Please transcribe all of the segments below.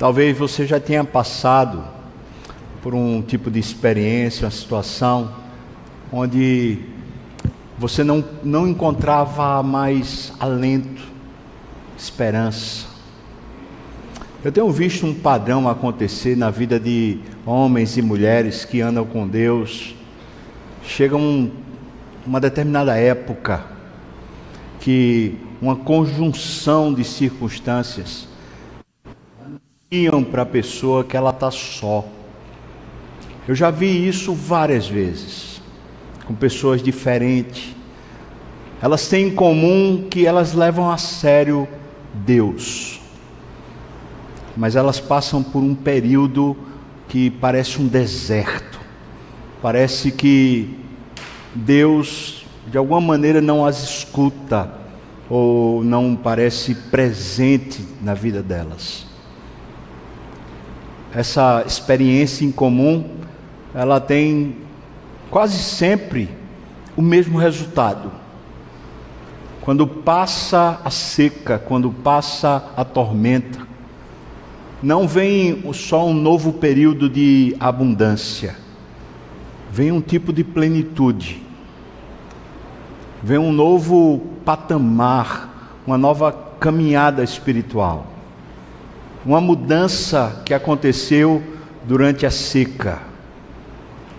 Talvez você já tenha passado por um tipo de experiência, uma situação onde você não, não encontrava mais alento, esperança. Eu tenho visto um padrão acontecer na vida de homens e mulheres que andam com Deus. Chega um, uma determinada época que uma conjunção de circunstâncias anunciam para a pessoa que ela está só. Eu já vi isso várias vezes, com pessoas diferentes. Elas têm em comum que elas levam a sério Deus, mas elas passam por um período que parece um deserto, parece que Deus de alguma maneira não as escuta ou não parece presente na vida delas. Essa experiência em comum, ela tem quase sempre o mesmo resultado. Quando passa a seca, quando passa a tormenta, não vem só um novo período de abundância, vem um tipo de plenitude vem um novo patamar, uma nova caminhada espiritual. Uma mudança que aconteceu durante a seca.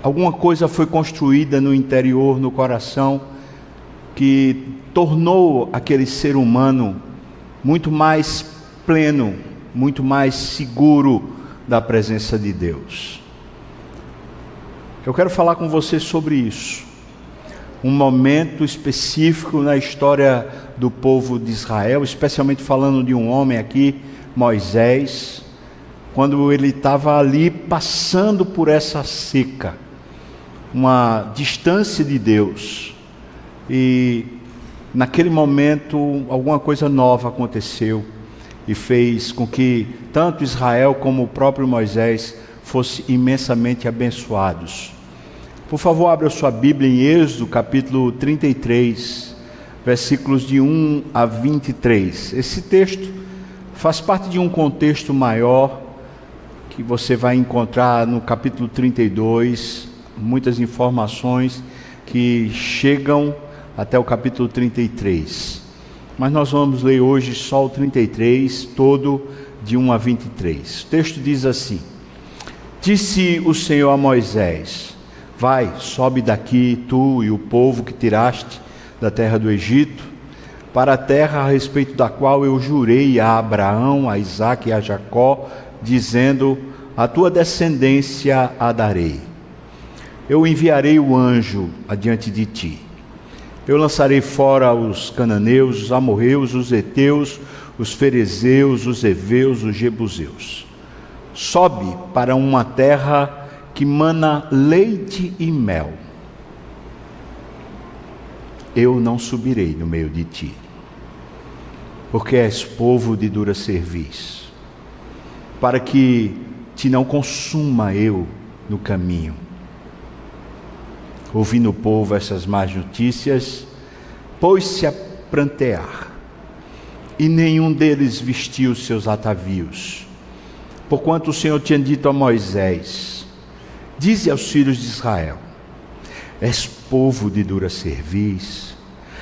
Alguma coisa foi construída no interior, no coração, que tornou aquele ser humano muito mais pleno, muito mais seguro da presença de Deus. Eu quero falar com você sobre isso um momento específico na história do povo de Israel, especialmente falando de um homem aqui, Moisés, quando ele estava ali passando por essa seca, uma distância de Deus. E naquele momento alguma coisa nova aconteceu e fez com que tanto Israel como o próprio Moisés fossem imensamente abençoados. Por favor, abra sua Bíblia em Êxodo, capítulo 33, versículos de 1 a 23. Esse texto faz parte de um contexto maior que você vai encontrar no capítulo 32, muitas informações que chegam até o capítulo 33. Mas nós vamos ler hoje só o 33, todo de 1 a 23. O texto diz assim: Disse o Senhor a Moisés: Vai, sobe daqui, tu e o povo que tiraste da terra do Egito, para a terra a respeito da qual eu jurei a Abraão, a Isaque e a Jacó, dizendo: A tua descendência a darei. Eu enviarei o anjo adiante de ti. Eu lançarei fora os cananeus, os amorreus, os heteus, os ferezeus, os heveus, os jebuseus. Sobe para uma terra que mana leite e mel. Eu não subirei no meio de ti, porque és povo de dura cerviz, para que te não consuma eu no caminho. Ouvindo o povo essas más notícias, pôs-se a prantear, e nenhum deles vestiu seus atavios, porquanto o Senhor tinha dito a Moisés: Dize aos filhos de Israel: És povo de dura cerviz.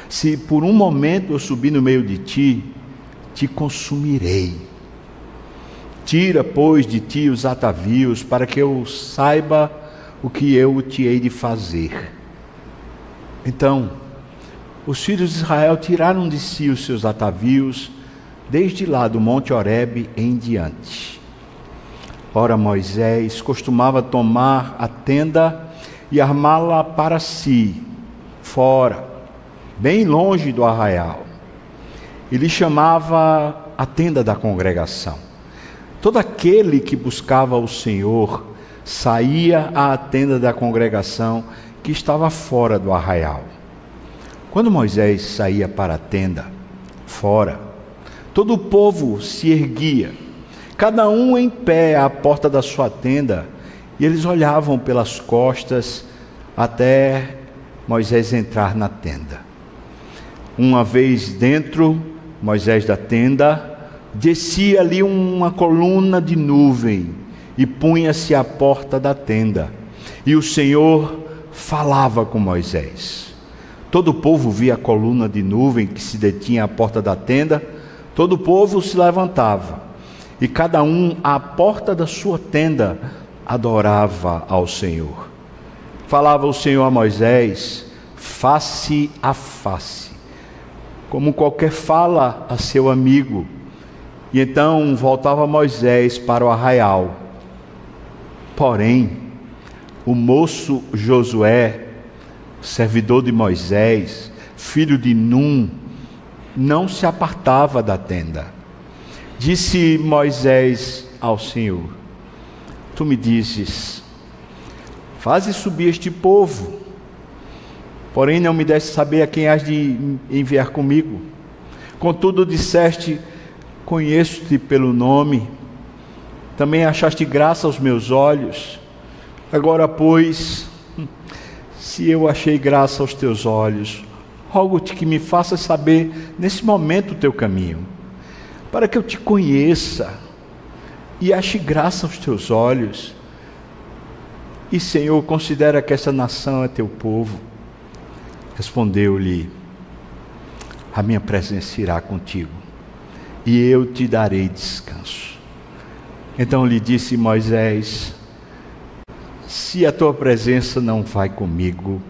Se por um momento eu subir no meio de ti, te consumirei. Tira, pois, de ti os atavios, para que eu saiba o que eu te hei de fazer. Então, os filhos de Israel tiraram de si os seus atavios, desde lá do Monte Horebe em diante. Ora, Moisés costumava tomar a tenda e armá-la para si, fora, bem longe do arraial. Ele chamava a tenda da congregação. Todo aquele que buscava o Senhor saía à tenda da congregação que estava fora do arraial. Quando Moisés saía para a tenda, fora, todo o povo se erguia cada um em pé à porta da sua tenda, e eles olhavam pelas costas até Moisés entrar na tenda. Uma vez dentro, Moisés da tenda, descia ali uma coluna de nuvem e punha-se à porta da tenda. E o Senhor falava com Moisés. Todo o povo via a coluna de nuvem que se detinha à porta da tenda, todo o povo se levantava, e cada um à porta da sua tenda adorava ao Senhor. Falava o Senhor a Moisés, face a face, como qualquer fala a seu amigo. E então voltava Moisés para o arraial. Porém, o moço Josué, servidor de Moisés, filho de Num, não se apartava da tenda. Disse Moisés ao Senhor: Tu me dizes, faze subir este povo, porém não me deste saber a quem has de enviar comigo. Contudo, disseste: Conheço-te pelo nome, também achaste graça aos meus olhos. Agora, pois, se eu achei graça aos teus olhos, rogo-te que me faças saber nesse momento o teu caminho, para que eu te conheça e ache graça aos teus olhos. E, Senhor, considera que essa nação é teu povo. Respondeu-lhe: A minha presença irá contigo, e eu te darei descanso. Então lhe disse Moisés: Se a tua presença não vai comigo,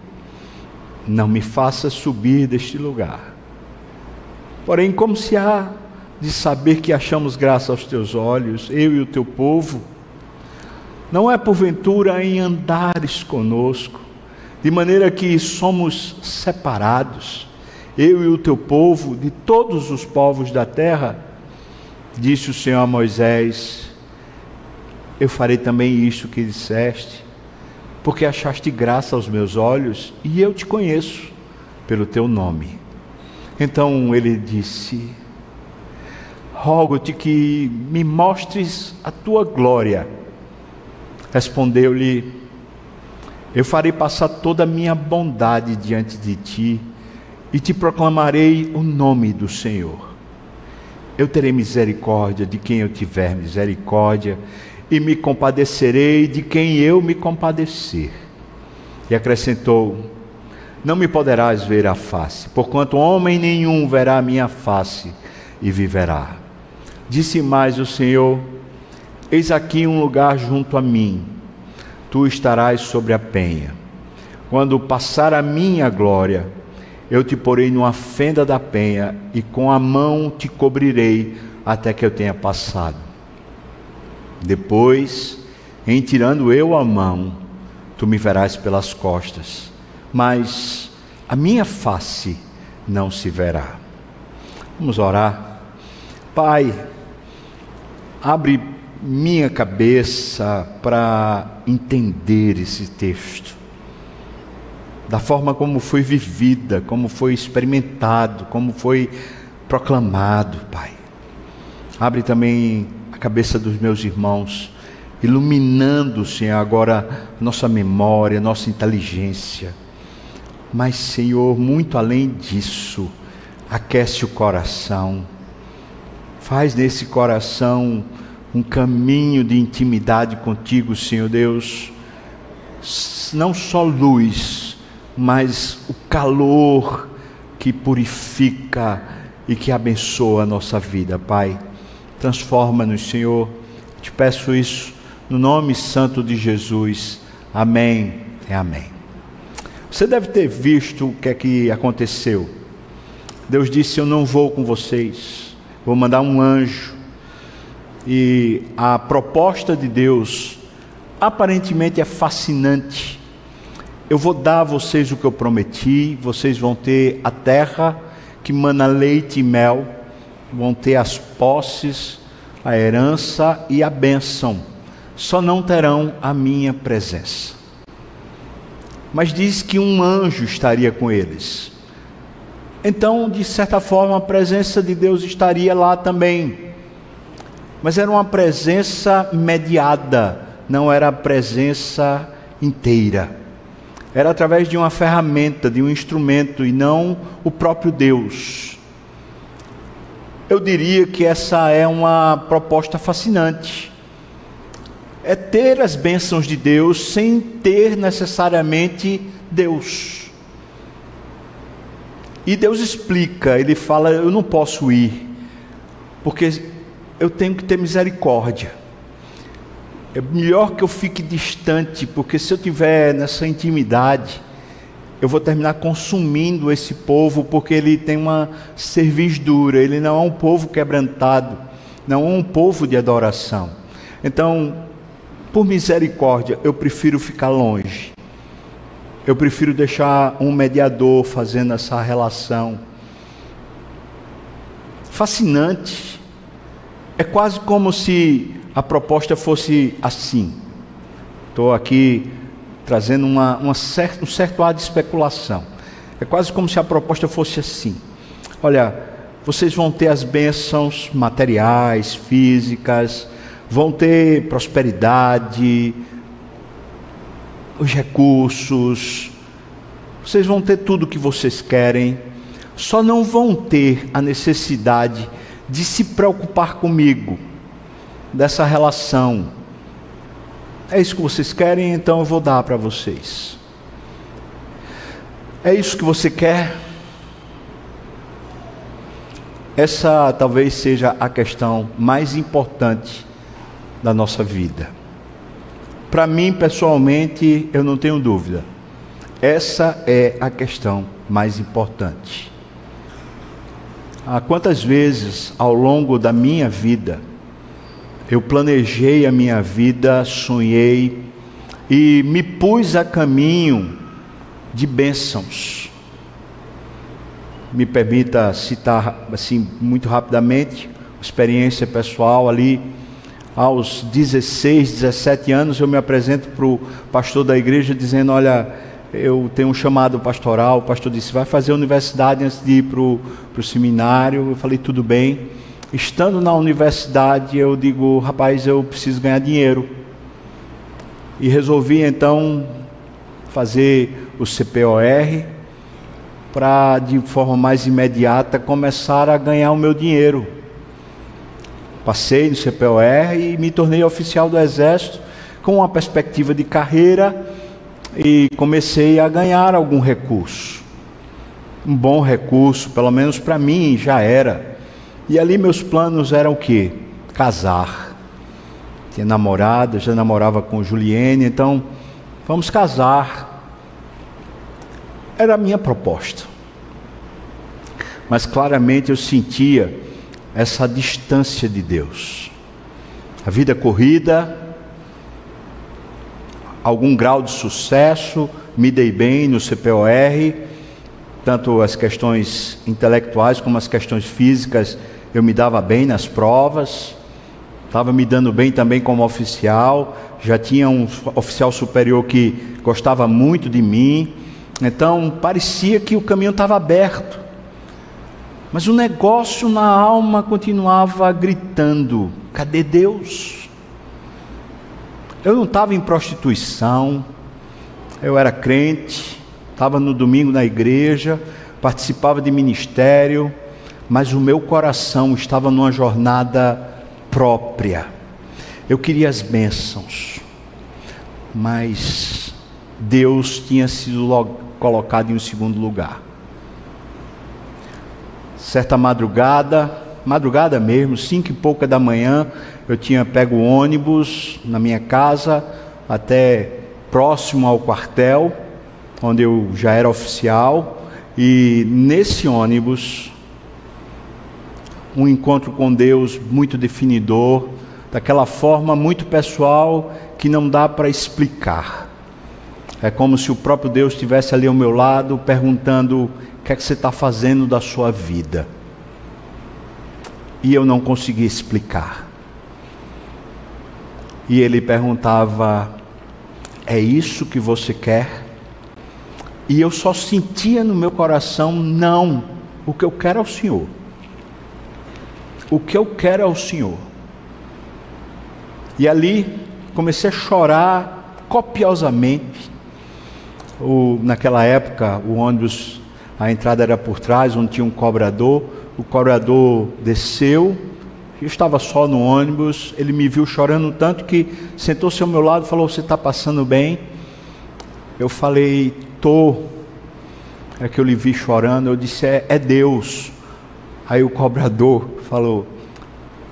não me faça subir deste lugar. Porém, como se há de saber que achamos graça aos teus olhos, eu e o teu povo, não é porventura em andares conosco, de maneira que somos separados, eu e o teu povo, de todos os povos da terra? Disse o Senhor a Moisés: eu farei também isto que disseste, porque achaste graça aos meus olhos e eu te conheço pelo teu nome. Então ele disse: Rogo-te que me mostres a tua glória. Respondeu-lhe: Eu farei passar toda a minha bondade diante de ti e te proclamarei o nome do Senhor. Eu terei misericórdia de quem eu tiver misericórdia e me compadecerei de quem eu me compadecer. E acrescentou: Não me poderás ver a face, porquanto homem nenhum verá a minha face e viverá. Disse mais o Senhor: Eis aqui um lugar junto a mim, tu estarás sobre a penha. Quando passar a minha glória, eu te porei numa fenda da penha e com a mão te cobrirei até que eu tenha passado. Depois, em tirando eu a mão, tu me verás pelas costas, mas a minha face não se verá. Vamos orar. Pai, abre minha cabeça para entender esse texto, da forma como foi vivida, como foi experimentado, como foi proclamado, Pai. Abre também cabeça dos meus irmãos, iluminando, Senhor, agora nossa memória, nossa inteligência. Mas, Senhor, muito além disso, aquece o coração, faz nesse coração um caminho de intimidade contigo, Senhor Deus. Não só luz, mas o calor que purifica e que abençoa a nossa vida, Pai. Transforma-nos, Senhor. Te peço isso no nome santo de Jesus. Amém e amém. Você deve ter visto o que é que aconteceu. Deus disse: Eu não vou com vocês, vou mandar um anjo. E a proposta de Deus aparentemente é fascinante. Eu vou dar a vocês o que eu prometi, vocês vão ter a terra que mana leite e mel vão ter as posses, a herança e a bênção, só não terão a minha presença. Mas diz que um anjo estaria com eles. Então, de certa forma, a presença de Deus estaria lá também. Mas era uma presença mediada, não era a presença inteira. Era através de uma ferramenta, de um instrumento, e não o próprio Deus. eu diria que essa é uma proposta fascinante. É ter as bênçãos de Deus sem ter necessariamente Deus. E Deus explica, ele fala: Eu não posso ir, porque eu tenho que ter misericórdia. É melhor que eu fique distante, porque se eu tiver nessa intimidade, eu vou terminar consumindo esse povo, porque ele tem uma servidura, ele não é um povo quebrantado, não é um povo de adoração. Então, por misericórdia, eu prefiro ficar longe. Eu prefiro deixar um mediador fazendo essa relação. Fascinante. É quase como se a proposta fosse assim. Estou aqui trazendo uma, uma um certo ar de especulação. É quase como se a proposta fosse assim: olha, vocês vão ter as bênçãos materiais, físicas, vão ter prosperidade, os recursos, vocês vão ter tudo o que vocês querem, só não vão ter a necessidade de se preocupar comigo dessa relação. É isso que vocês querem, então eu vou dar para vocês. É isso que você quer? Essa talvez seja a questão mais importante da nossa vida. Para mim, pessoalmente, eu não tenho dúvida. Essa é a questão mais importante. Há quantas vezes ao longo da minha vida eu planejei a minha vida, sonhei e me pus a caminho de bênçãos. Me permita citar assim muito rapidamente, experiência pessoal ali aos 16, 17 anos eu me apresento para o pastor da igreja dizendo, olha, eu tenho um chamado pastoral, o pastor disse, vai fazer a universidade antes de ir para o seminário, eu falei, tudo bem, estando na universidade, eu digo, rapaz, eu preciso ganhar dinheiro. E resolvi então fazer o CPOR para de forma mais imediata começar a ganhar o meu dinheiro. Passei no CPOR e me tornei oficial do Exército com uma perspectiva de carreira e comecei a ganhar algum recurso. Um bom recurso, pelo menos para mim já era. E ali meus planos eram o quê? Casar. Tinha namorada, já namorava com Juliene, então vamos casar. Era a minha proposta. Mas claramente eu sentia essa distância de Deus. A vida corrida, algum grau de sucesso, me dei bem no CPOR, tanto as questões intelectuais como as questões físicas eu me dava bem nas provas, estava me dando bem também como oficial, já tinha um oficial superior que gostava muito de mim, então parecia que o caminho estava aberto. Mas o negócio na alma continuava gritando: cadê Deus? Eu não estava em prostituição, eu era crente, estava no domingo na igreja, participava de ministério, mas o meu coração estava numa jornada própria. Eu queria as bênçãos, mas Deus tinha sido colocado em um segundo lugar. Certa madrugada, madrugada mesmo, cinco e pouca da manhã, eu tinha pego ônibus na minha casa até próximo ao quartel, onde eu já era oficial, e nesse ônibus um encontro com Deus muito definidor, daquela forma muito pessoal que não dá para explicar. É como se o próprio Deus estivesse ali ao meu lado perguntando: o que é que você está fazendo da sua vida? E eu não conseguia explicar. E ele perguntava: É isso que você quer? E eu só sentia no meu coração: Não, o que eu quero é o Senhor. O que eu quero é o Senhor. E ali comecei a chorar copiosamente. O, naquela época, o ônibus, a entrada era por trás, onde tinha um cobrador. o cobrador desceu, eu estava só no ônibus, ele me viu chorando tanto que sentou-se ao meu lado e falou: Você está passando bem? Eu falei: Tô. É que eu lhe vi chorando. Eu disse: É, é Deus. Aí o cobrador falou: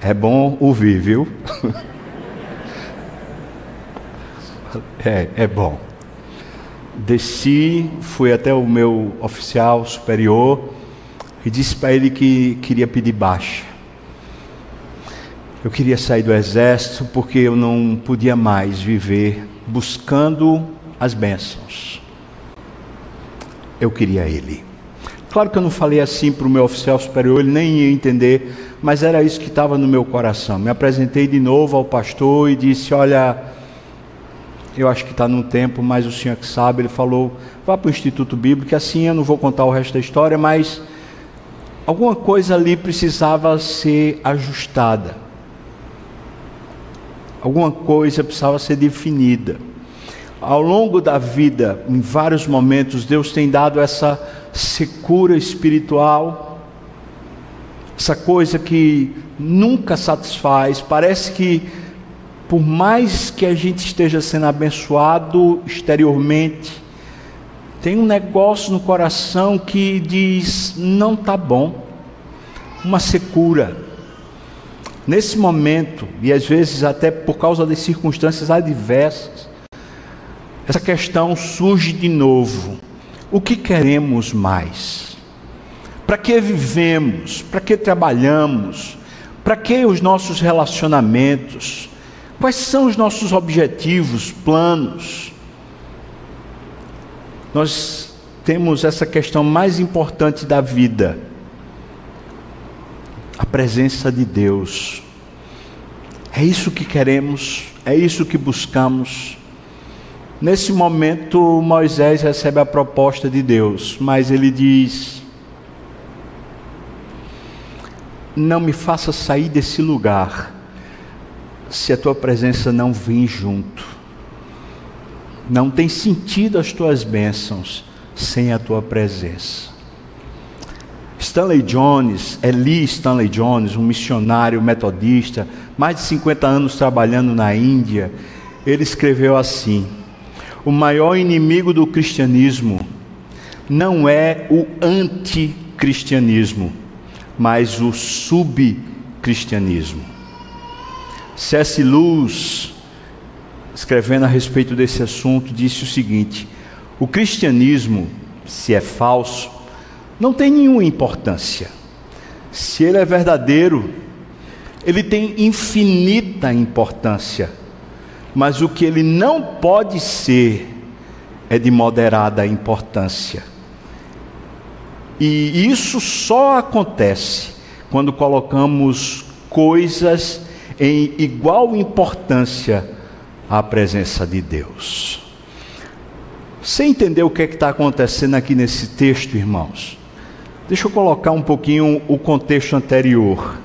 É bom ouvir, viu? é, é bom. Desci, fui até o meu oficial superior e disse para ele que queria pedir baixa. Eu queria sair do exército porque eu não podia mais viver buscando as bênçãos. Eu queria ele. Claro que eu não falei assim para o meu oficial superior, ele nem ia entender, mas era isso que estava no meu coração. Me apresentei de novo ao pastor e disse: Olha, eu acho que está no tempo, mas o senhor que sabe. Ele falou: Vá para o Instituto Bíblico, assim eu não vou contar o resto da história, mas alguma coisa ali precisava ser ajustada alguma coisa precisava ser definida. Ao longo da vida, em vários momentos, Deus tem dado essa secura espiritual, essa coisa que nunca satisfaz. Parece que, por mais que a gente esteja sendo abençoado exteriormente, tem um negócio no coração que diz: não está bom, uma secura. Nesse momento, e às vezes até por causa das circunstâncias adversas, essa questão surge de novo. O que queremos mais? Para que vivemos? Para que trabalhamos? Para que os nossos relacionamentos? Quais são os nossos objetivos, planos? Nós temos essa questão mais importante da vida a presença de Deus. É isso que queremos, é isso que buscamos. Nesse momento, Moisés recebe a proposta de Deus, mas ele diz: Não me faça sair desse lugar, se a tua presença não vir junto. Não tem sentido as tuas bênçãos sem a tua presença. Stanley Jones, Eli Stanley Jones, um missionário metodista, mais de 50 anos trabalhando na Índia, ele escreveu assim: O maior inimigo do cristianismo não é o anticristianismo, mas o subcristianismo. C.S. Lewis, escrevendo a respeito desse assunto, disse o seguinte: O cristianismo, se é falso, não tem nenhuma importância. Se ele é verdadeiro, ele tem infinita importância. Mas o que ele não pode ser é de moderada importância. E isso só acontece quando colocamos coisas em igual importância à presença de Deus. Você entendeu o que é está acontecendo aqui nesse texto, irmãos? Deixa eu colocar um pouquinho o contexto anterior.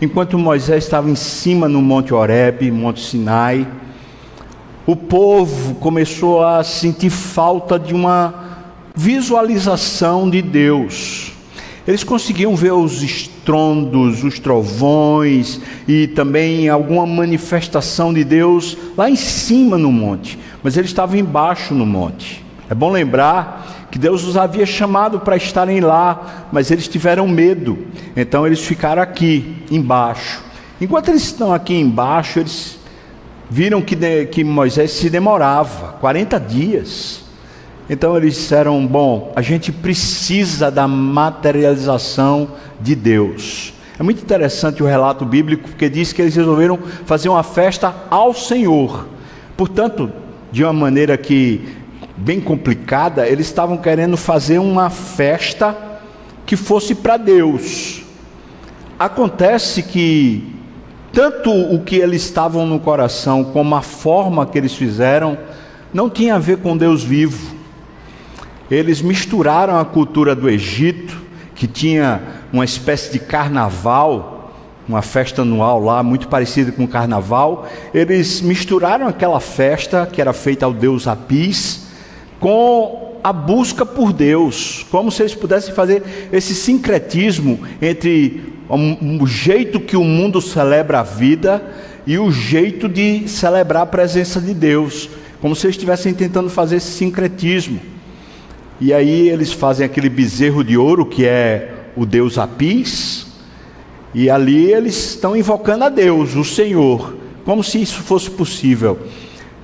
Enquanto Moisés estava em cima no Monte Horebe, Monte Sinai, o povo começou a sentir falta de uma visualização de Deus. Eles conseguiam ver os estrondos, os trovões e também alguma manifestação de Deus lá em cima no monte, mas eles estavam embaixo no monte. É bom lembrar que Deus os havia chamado para estarem lá, mas eles tiveram medo, então eles ficaram aqui embaixo. Enquanto eles estão aqui embaixo, eles viram que, de, que Moisés se demorava 40 dias. Então eles disseram: Bom, a gente precisa da materialização de Deus. É muito interessante o relato bíblico, porque diz que eles resolveram fazer uma festa ao Senhor. Portanto, de uma maneira que bem complicada, eles estavam querendo fazer uma festa que fosse para Deus. Acontece que tanto o que eles estavam no coração como a forma que eles fizeram não tinha a ver com Deus vivo. Eles misturaram a cultura do Egito, que tinha uma espécie de carnaval, uma festa anual lá, muito parecida com o carnaval. Eles misturaram aquela festa que era feita ao deus Apis, com a busca por Deus, como se eles pudessem fazer esse sincretismo entre o jeito que o mundo celebra a vida e o jeito de celebrar a presença de Deus, como se eles estivessem tentando fazer esse sincretismo. E aí eles fazem aquele bezerro de ouro que é o Deus Apis, e ali eles estão invocando a Deus, o Senhor, como se isso fosse possível.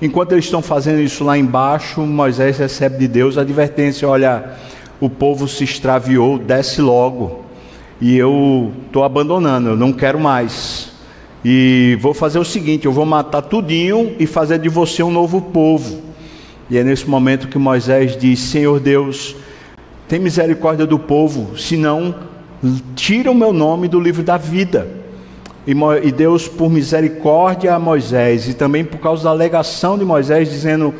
Enquanto eles estão fazendo isso lá embaixo, Moisés recebe de Deus a advertência: olha, o povo se extraviou, desce logo. E eu estou abandonando, eu não quero mais. E vou fazer o seguinte: eu vou matar tudinho e fazer de você um novo povo. E é nesse momento que Moisés diz: Senhor Deus, tem misericórdia do povo, senão tira o meu nome do livro da vida. E Deus, por misericórdia a Moisés, e também por causa da alegação de Moisés, dizendo: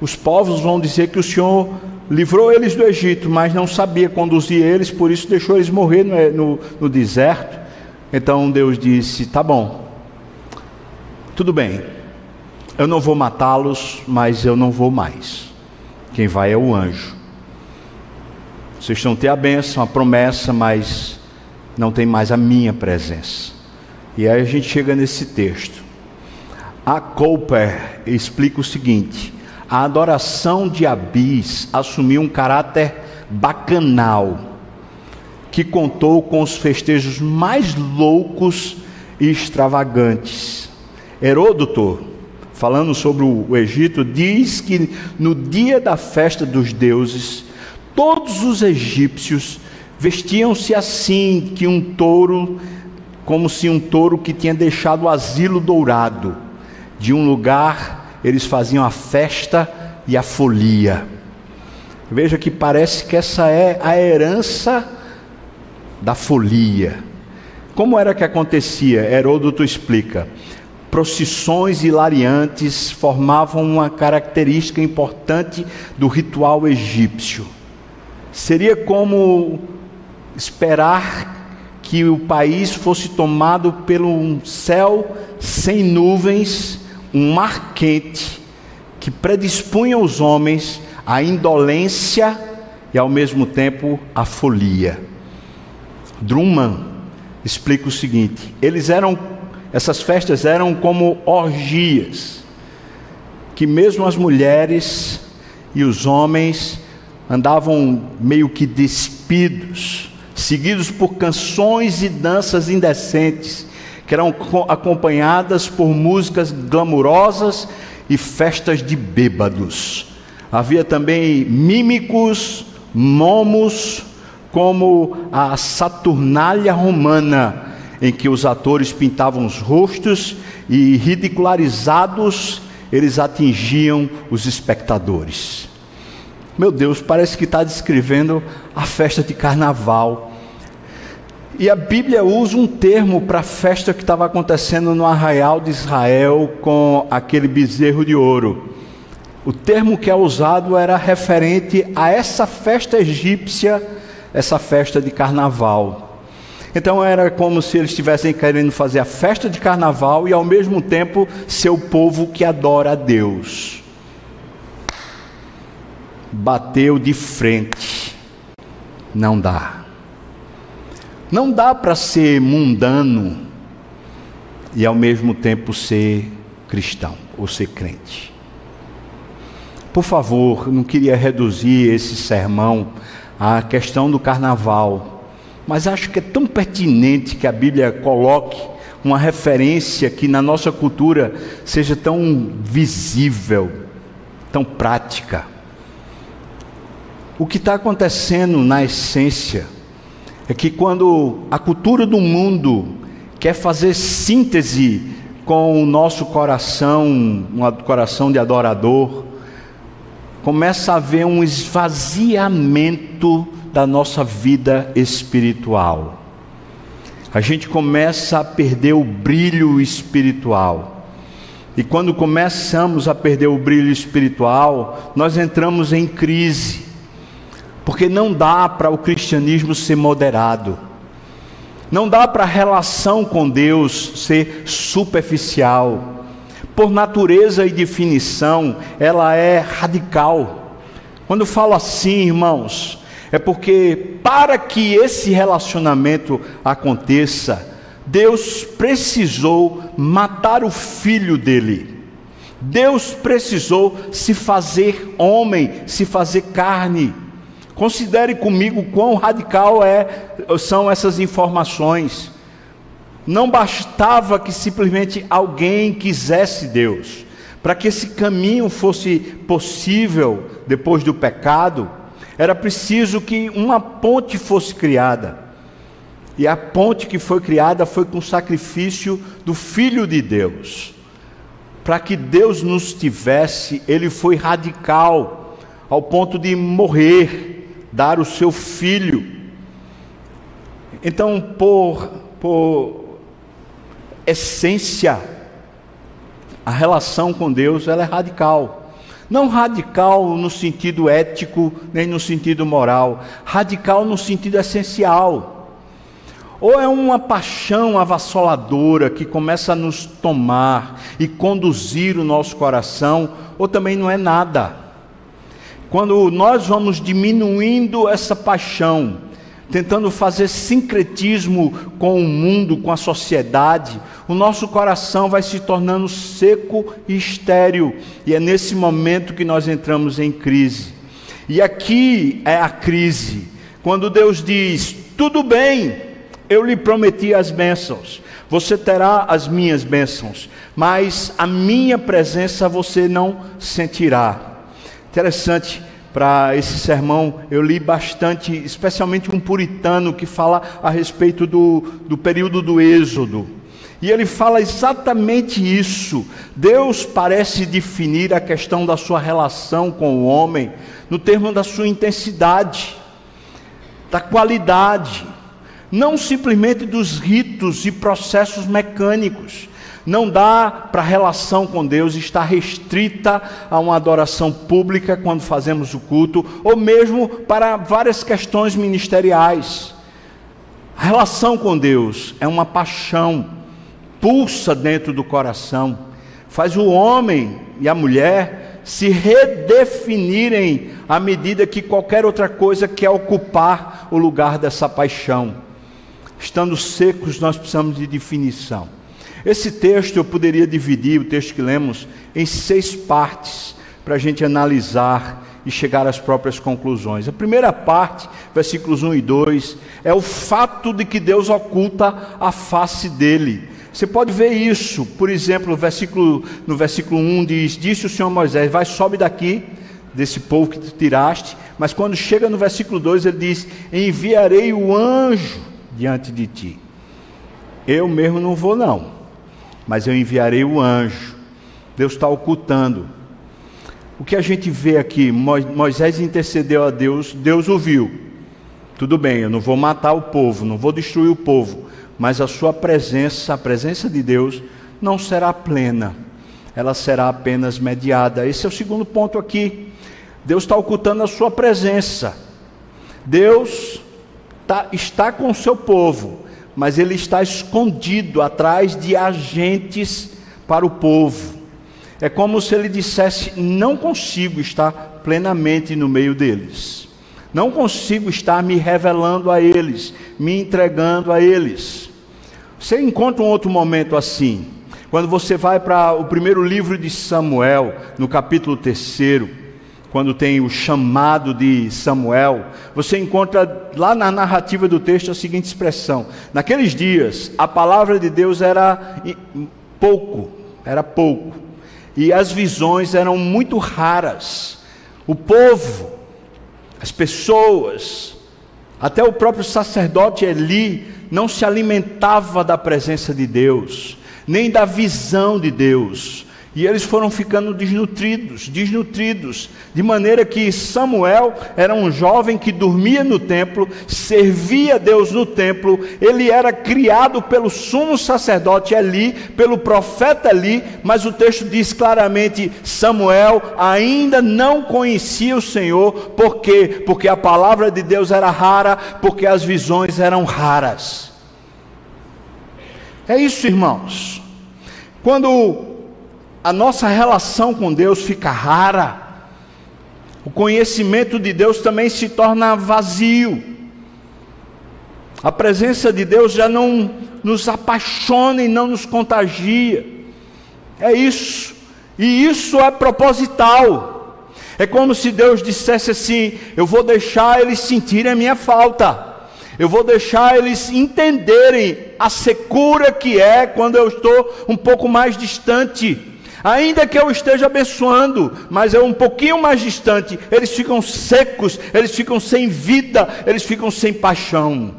os povos vão dizer que o Senhor livrou eles do Egito, mas não sabia conduzir eles, por isso deixou eles morrer no, no, no deserto. Então Deus disse: tá bom, tudo bem, eu não vou matá-los, mas eu não vou mais. Quem vai é o anjo. Vocês vão ter a bênção, a promessa, mas não tem mais a minha presença. E aí a gente chega nesse texto. A Cooper explica o seguinte: a adoração de Abis assumiu um caráter bacanal, que contou com os festejos mais loucos e extravagantes. Heródoto, falando sobre o Egito, diz que no dia da festa dos deuses, todos os egípcios vestiam-se assim, que um touro, como se um touro que tinha deixado o asilo dourado de um lugar eles faziam a festa e a folia. Veja que parece que essa é a herança da folia. Como era que acontecia? Heródoto explica. Procissões hilariantes formavam uma característica importante do ritual egípcio. Seria como esperar que o país fosse tomado pelo um céu sem nuvens um mar quente que predispunha os homens à indolência e ao mesmo tempo à folia. Drummond explica o seguinte: eles eram essas festas eram como orgias que mesmo as mulheres e os homens andavam meio que despidos, seguidos por canções e danças indecentes que eram acompanhadas por músicas glamurosas e festas de bêbados. Havia também mímicos, momos, como a Saturnália romana, em que os atores pintavam os rostos e ridicularizados eles atingiam os espectadores. Meu Deus, parece que está descrevendo a festa de carnaval e a Bíblia usa um termo para a festa que estava acontecendo no arraial de Israel com aquele bezerro de ouro. O termo que é usado era referente a essa festa egípcia, essa festa de carnaval. Então era como se eles estivessem querendo fazer a festa de carnaval e ao mesmo tempo ser o povo que adora a Deus. Bateu de frente. Não dá. Não dá para ser mundano e ao mesmo tempo ser cristão ou ser crente. Por favor, não queria reduzir esse sermão à questão do carnaval, mas acho que é tão pertinente que a Bíblia coloque uma referência que na nossa cultura seja tão visível, tão prática. O que está acontecendo na essência é que quando a cultura do mundo quer fazer síntese com o nosso coração, um coração de adorador, começa a haver um esvaziamento da nossa vida espiritual. A gente começa a perder o brilho espiritual. E quando começamos a perder o brilho espiritual, nós entramos em crise. Porque não dá para o cristianismo ser moderado. Não dá para a relação com Deus ser superficial. Por natureza e definição, ela é radical. Quando eu falo assim, irmãos, é porque para que esse relacionamento aconteça, Deus precisou matar o filho dele. Deus precisou se fazer homem, se fazer carne. Considere comigo quão radical é, são essas informações. Não bastava que simplesmente alguém quisesse Deus. Para que esse caminho fosse possível depois do pecado, era preciso que uma ponte fosse criada. E a ponte que foi criada foi com o sacrifício do Filho de Deus. Para que Deus nos tivesse, ele foi radical, ao ponto de morrer, dar o seu filho. Então, por, por essência, a relação com Deus ela é radical. Não radical no sentido ético, nem no sentido moral, radical no sentido essencial. Ou é uma paixão avassaladora que começa a nos tomar e conduzir o nosso coração, ou também não é nada. Quando nós vamos diminuindo essa paixão, tentando fazer sincretismo com o mundo, com a sociedade, o nosso coração vai se tornando seco e estéril, e é nesse momento que nós entramos em crise. E aqui é a crise, quando Deus diz: tudo bem, eu lhe prometi as bênçãos, você terá as minhas bênçãos, mas a minha presença você não sentirá. Interessante para esse sermão, eu li bastante, especialmente um puritano que fala a respeito do, do período do Êxodo. E ele fala exatamente isso. Deus parece definir a questão da sua relação com o homem no termo da sua intensidade, da qualidade, não simplesmente dos ritos e processos mecânicos. Não dá para a relação com Deus estar restrita a uma adoração pública quando fazemos o culto, ou mesmo para várias questões ministeriais. A relação com Deus é uma paixão, pulsa dentro do coração, faz o homem e a mulher se redefinirem à medida que qualquer outra coisa quer ocupar o lugar dessa paixão. Estando secos, nós precisamos de definição. Esse texto eu poderia dividir, o texto que lemos, em seis partes, para a gente analisar e chegar às próprias conclusões. A primeira parte, versículos 1 e 2, é o fato de que Deus oculta a face dele. Você pode ver isso, por exemplo, no versículo, no versículo 1 diz: Disse o Senhor Moisés, vai, sobe daqui, desse povo que tu tiraste. Mas quando chega no versículo 2, ele diz: Enviarei o anjo diante de ti. Eu mesmo não vou, não mas eu enviarei o anjo. Deus está ocultando. O que a gente vê aqui, Moisés intercedeu a Deus, Deus ouviu. Tudo bem, eu não vou matar o povo, não vou destruir o povo, mas a sua presença, a presença de Deus, não será plena, ela será apenas mediada. Esse é o segundo ponto aqui. Deus está ocultando a sua presença. Deus tá, está com o seu povo, mas ele está escondido atrás de agentes para o povo. É como se ele dissesse: Não consigo estar plenamente no meio deles, não consigo estar me revelando a eles, me entregando a eles. Você encontra um outro momento assim, quando você vai para o primeiro livro de Samuel, no capítulo terceiro quando tem o chamado de Samuel, você encontra lá na narrativa do texto a seguinte expressão: Naqueles dias, a palavra de Deus era pouco, era pouco, e as visões eram muito raras. O povo, as pessoas, até o próprio sacerdote Eli não se alimentava da presença de Deus, nem da visão de Deus. E eles foram ficando desnutridos, desnutridos, de maneira que Samuel era um jovem que dormia no templo, servia a Deus no templo, ele era criado pelo sumo sacerdote Eli, pelo profeta Eli, mas o texto diz claramente: Samuel ainda não conhecia o Senhor, por quê? Porque a palavra de Deus era rara, porque as visões eram raras. É isso, irmãos. Quando a nossa relação com Deus fica rara, O conhecimento de Deus também se torna vazio. A presença de Deus já não nos apaixona e não nos contagia. É isso. E isso é proposital. É como se Deus dissesse assim: Eu vou deixar eles sentirem a minha falta. Eu vou deixar eles entenderem a secura que é quando eu estou um pouco mais distante. Ainda que eu esteja abençoando, mas é um pouquinho mais distante, eles ficam secos, eles ficam sem vida, eles ficam sem paixão.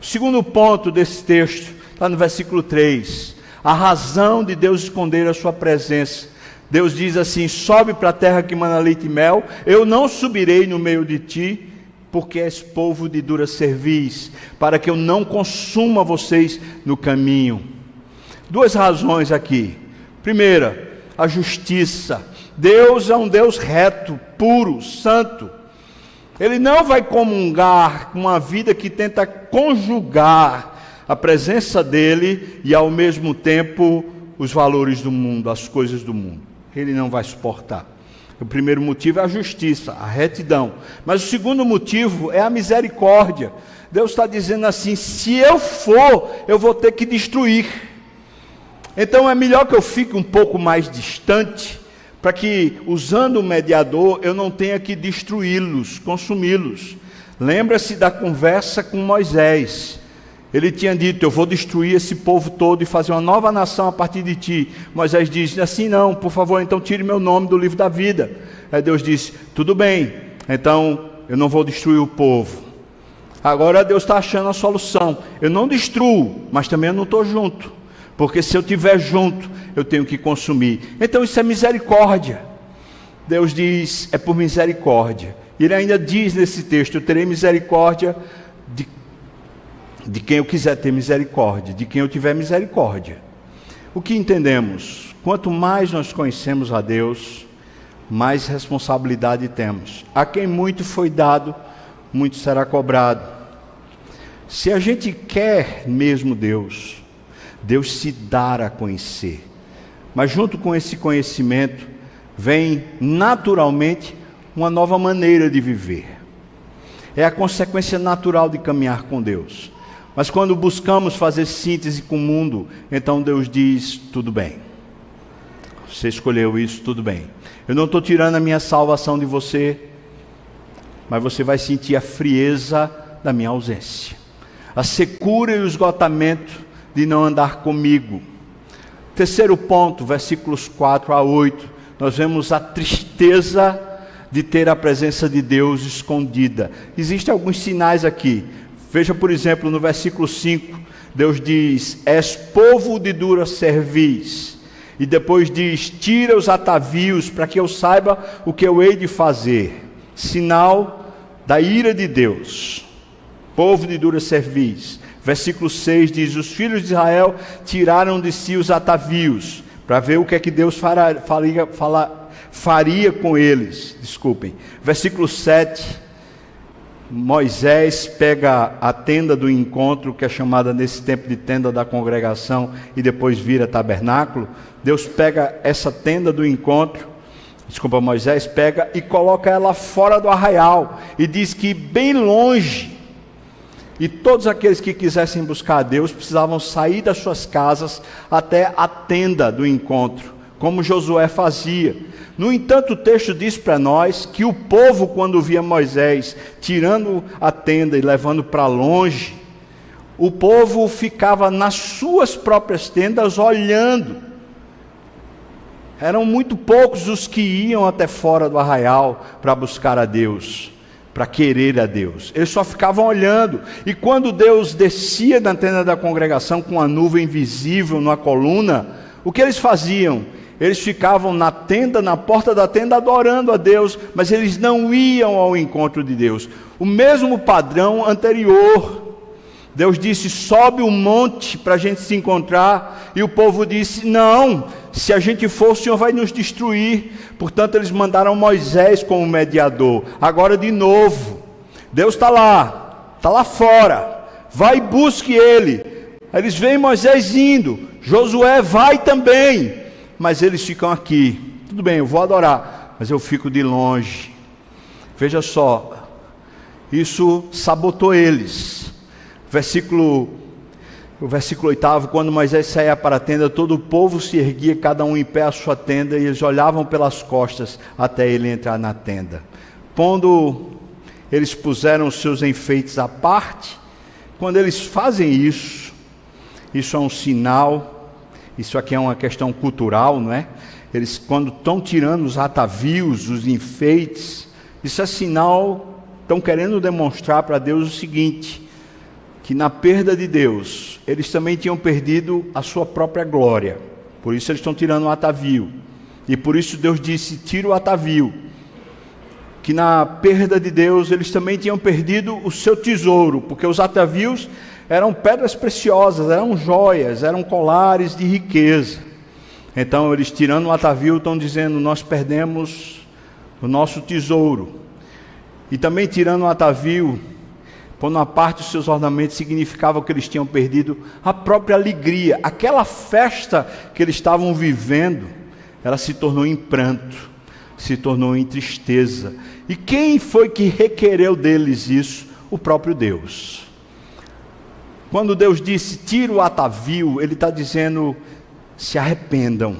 O segundo ponto desse texto está no versículo 3. A razão de Deus esconder a sua presença. Deus diz assim: sobe para a terra que manda leite e mel, eu não subirei no meio de ti, porque és povo de dura cerviz, para que eu não consuma vocês no caminho. Duas razões aqui. Primeira, a justiça. Deus é um Deus reto, puro, santo. Ele não vai comungar com uma vida que tenta conjugar a presença dele e ao mesmo tempo os valores do mundo, as coisas do mundo. Ele não vai suportar. O primeiro motivo é a justiça, a retidão. Mas o segundo motivo é a misericórdia. Deus está dizendo assim: se eu for, eu vou ter que destruir. Então é melhor que eu fique um pouco mais distante, para que, usando o mediador, eu não tenha que destruí-los, consumi-los. Lembra-se da conversa com Moisés. Ele tinha dito: Eu vou destruir esse povo todo e fazer uma nova nação a partir de ti. Moisés disse: Assim não, por favor, então tire meu nome do livro da vida. Aí Deus disse: Tudo bem, então eu não vou destruir o povo. Agora Deus está achando a solução. Eu não destruo, mas também eu não estou junto. Porque se eu estiver junto, eu tenho que consumir. Então isso é misericórdia. Deus diz: É por misericórdia. Ele ainda diz nesse texto: Eu terei misericórdia de de quem eu quiser ter misericórdia, de quem eu tiver misericórdia. O que entendemos? Quanto mais nós conhecemos a Deus, mais responsabilidade temos. A quem muito foi dado, muito será cobrado. Se a gente quer mesmo Deus, Deus se dar a conhecer. Mas junto com esse conhecimento, vem naturalmente uma nova maneira de viver. É a consequência natural de caminhar com Deus. Mas quando buscamos fazer síntese com o mundo, então Deus diz: tudo bem. Você escolheu isso, tudo bem. Eu não estou tirando a minha salvação de você, mas você vai sentir a frieza da minha ausência, a secura e o esgotamento de não andar comigo. Terceiro ponto, versículos 4 a 8, nós vemos a tristeza de ter a presença de Deus escondida. Existem alguns sinais aqui. Veja, por exemplo, no versículo 5, Deus diz: És povo de dura cerviz. E depois diz: Tira os atavios para que eu saiba o que eu hei de fazer. Sinal da ira de Deus. Povo de dura cerviz. Versículo 6 diz: Os filhos de Israel tiraram de si os atavios, para ver o que é que Deus faria, faria, com eles. Desculpem. Versículo 7 Moisés pega a tenda do encontro, que é chamada nesse tempo de tenda da congregação, e depois vira tabernáculo. Deus pega essa tenda do encontro, desculpa, Moisés pega e coloca ela fora do arraial, e diz que bem longe, e todos aqueles que quisessem buscar a Deus precisavam sair das suas casas até a tenda do encontro, como Josué fazia. No entanto, o texto diz para nós que o povo, quando via Moisés tirando a tenda e levando para longe, o povo ficava nas suas próprias tendas olhando. Eram muito poucos os que iam até fora do arraial para buscar a Deus, para querer a Deus. Eles só ficavam olhando. E quando Deus descia da tenda da congregação com a nuvem visível na coluna, o que eles faziam? Eles ficavam na tenda, na porta da tenda, adorando a Deus, mas eles não iam ao encontro de Deus. O mesmo padrão anterior. Deus disse: sobe o monte para a gente se encontrar. E o povo disse: não, se a gente for, o Senhor vai nos destruir. Portanto, eles mandaram Moisés como mediador. Agora, de novo, Deus está lá, está lá fora. Vai e busque ele. Eles veem Moisés indo. Josué vai também mas eles ficam aqui. Tudo bem, eu vou adorar, mas eu fico de longe. Veja só, isso sabotou eles. Versículo o versículo 8: Quando Moisés saía para a tenda, todo o povo se erguia, cada um em pé à sua tenda, e eles olhavam pelas costas até ele entrar na tenda. Pondo, eles puseram os seus enfeites à parte. Quando eles fazem isso, isso é um sinal, isso aqui é uma questão cultural, não é? Eles, quando estão tirando os atavios, os enfeites, isso é sinal, estão querendo demonstrar para Deus o seguinte: que na perda de Deus, eles também tinham perdido a sua própria glória. Por isso eles estão tirando o atavio. E por isso Deus disse: tira o atavio. Que na perda de Deus, eles também tinham perdido o seu tesouro, porque os atavios eram pedras preciosas, eram joias, eram colares de riqueza. Então eles tirando o atavio estão dizendo: nós perdemos o nosso tesouro. E também tirando o atavio, Pondo a parte os seus ornamentos significava que eles tinham perdido a própria alegria. Aquela festa que eles estavam vivendo, ela se tornou em pranto, se tornou em tristeza. E quem foi que requereu deles isso? O próprio Deus. Quando Deus disse, tira o atavio, Ele está dizendo, se arrependam.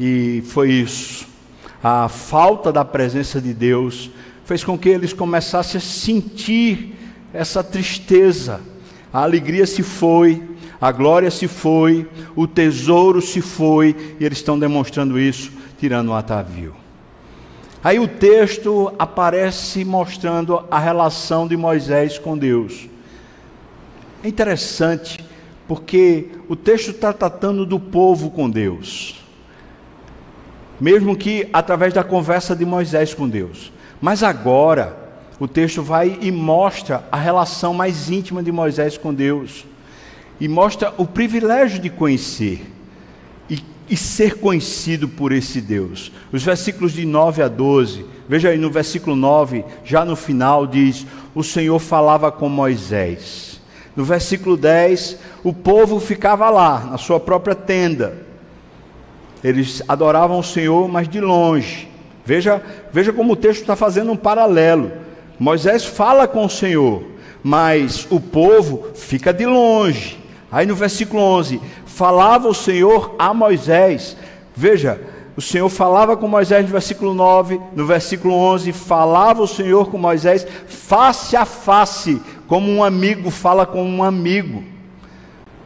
E foi isso. A falta da presença de Deus fez com que eles começassem a sentir essa tristeza. A alegria se foi, a glória se foi, o tesouro se foi, e eles estão demonstrando isso, tirando o atavio. Aí o texto aparece mostrando a relação de Moisés com Deus. É interessante, porque o texto está tratando do povo com Deus, mesmo que através da conversa de Moisés com Deus. Mas agora, o texto vai e mostra a relação mais íntima de Moisés com Deus, e mostra o privilégio de conhecer e, e, ser conhecido por esse Deus. Os versículos de 9 a 12, veja aí no versículo 9, já no final, diz: O Senhor falava com Moisés. No versículo 10, o povo ficava lá, na sua própria tenda. Eles adoravam o Senhor, mas de longe. Veja, veja como o texto está fazendo um paralelo. Moisés fala com o Senhor, mas o povo fica de longe. Aí no versículo 11, falava o Senhor a Moisés. Veja, o Senhor falava com Moisés no versículo 9, no versículo 11, falava o Senhor com Moisés face a face, como um amigo fala com um amigo.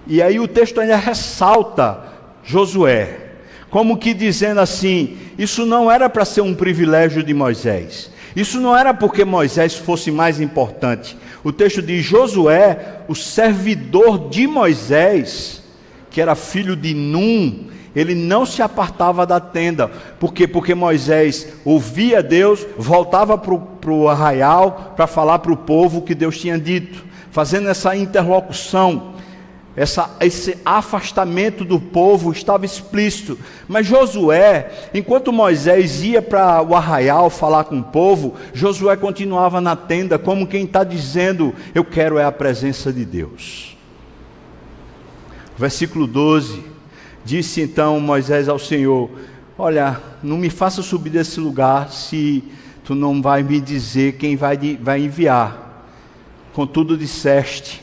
E aí o texto ainda ressalta Josué, como que dizendo assim: isso não era para ser um privilégio de Moisés, isso não era porque Moisés fosse mais importante. O texto diz: Josué, o servidor de Moisés, que era filho de Num, ele não se apartava da tenda, por quê? Porque Moisés ouvia Deus, voltava para o arraial para falar para o povo o que Deus tinha dito, fazendo essa interlocução essa, esse afastamento do povo estava explícito. Mas Josué, enquanto Moisés ia para o arraial falar com o povo, Josué continuava na tenda, como quem está dizendo: Eu quero é a presença de Deus. Versículo 12: Disse então Moisés ao Senhor: Olha, não me faça subir desse lugar se tu não vai me dizer quem vai, vai enviar. Contudo, disseste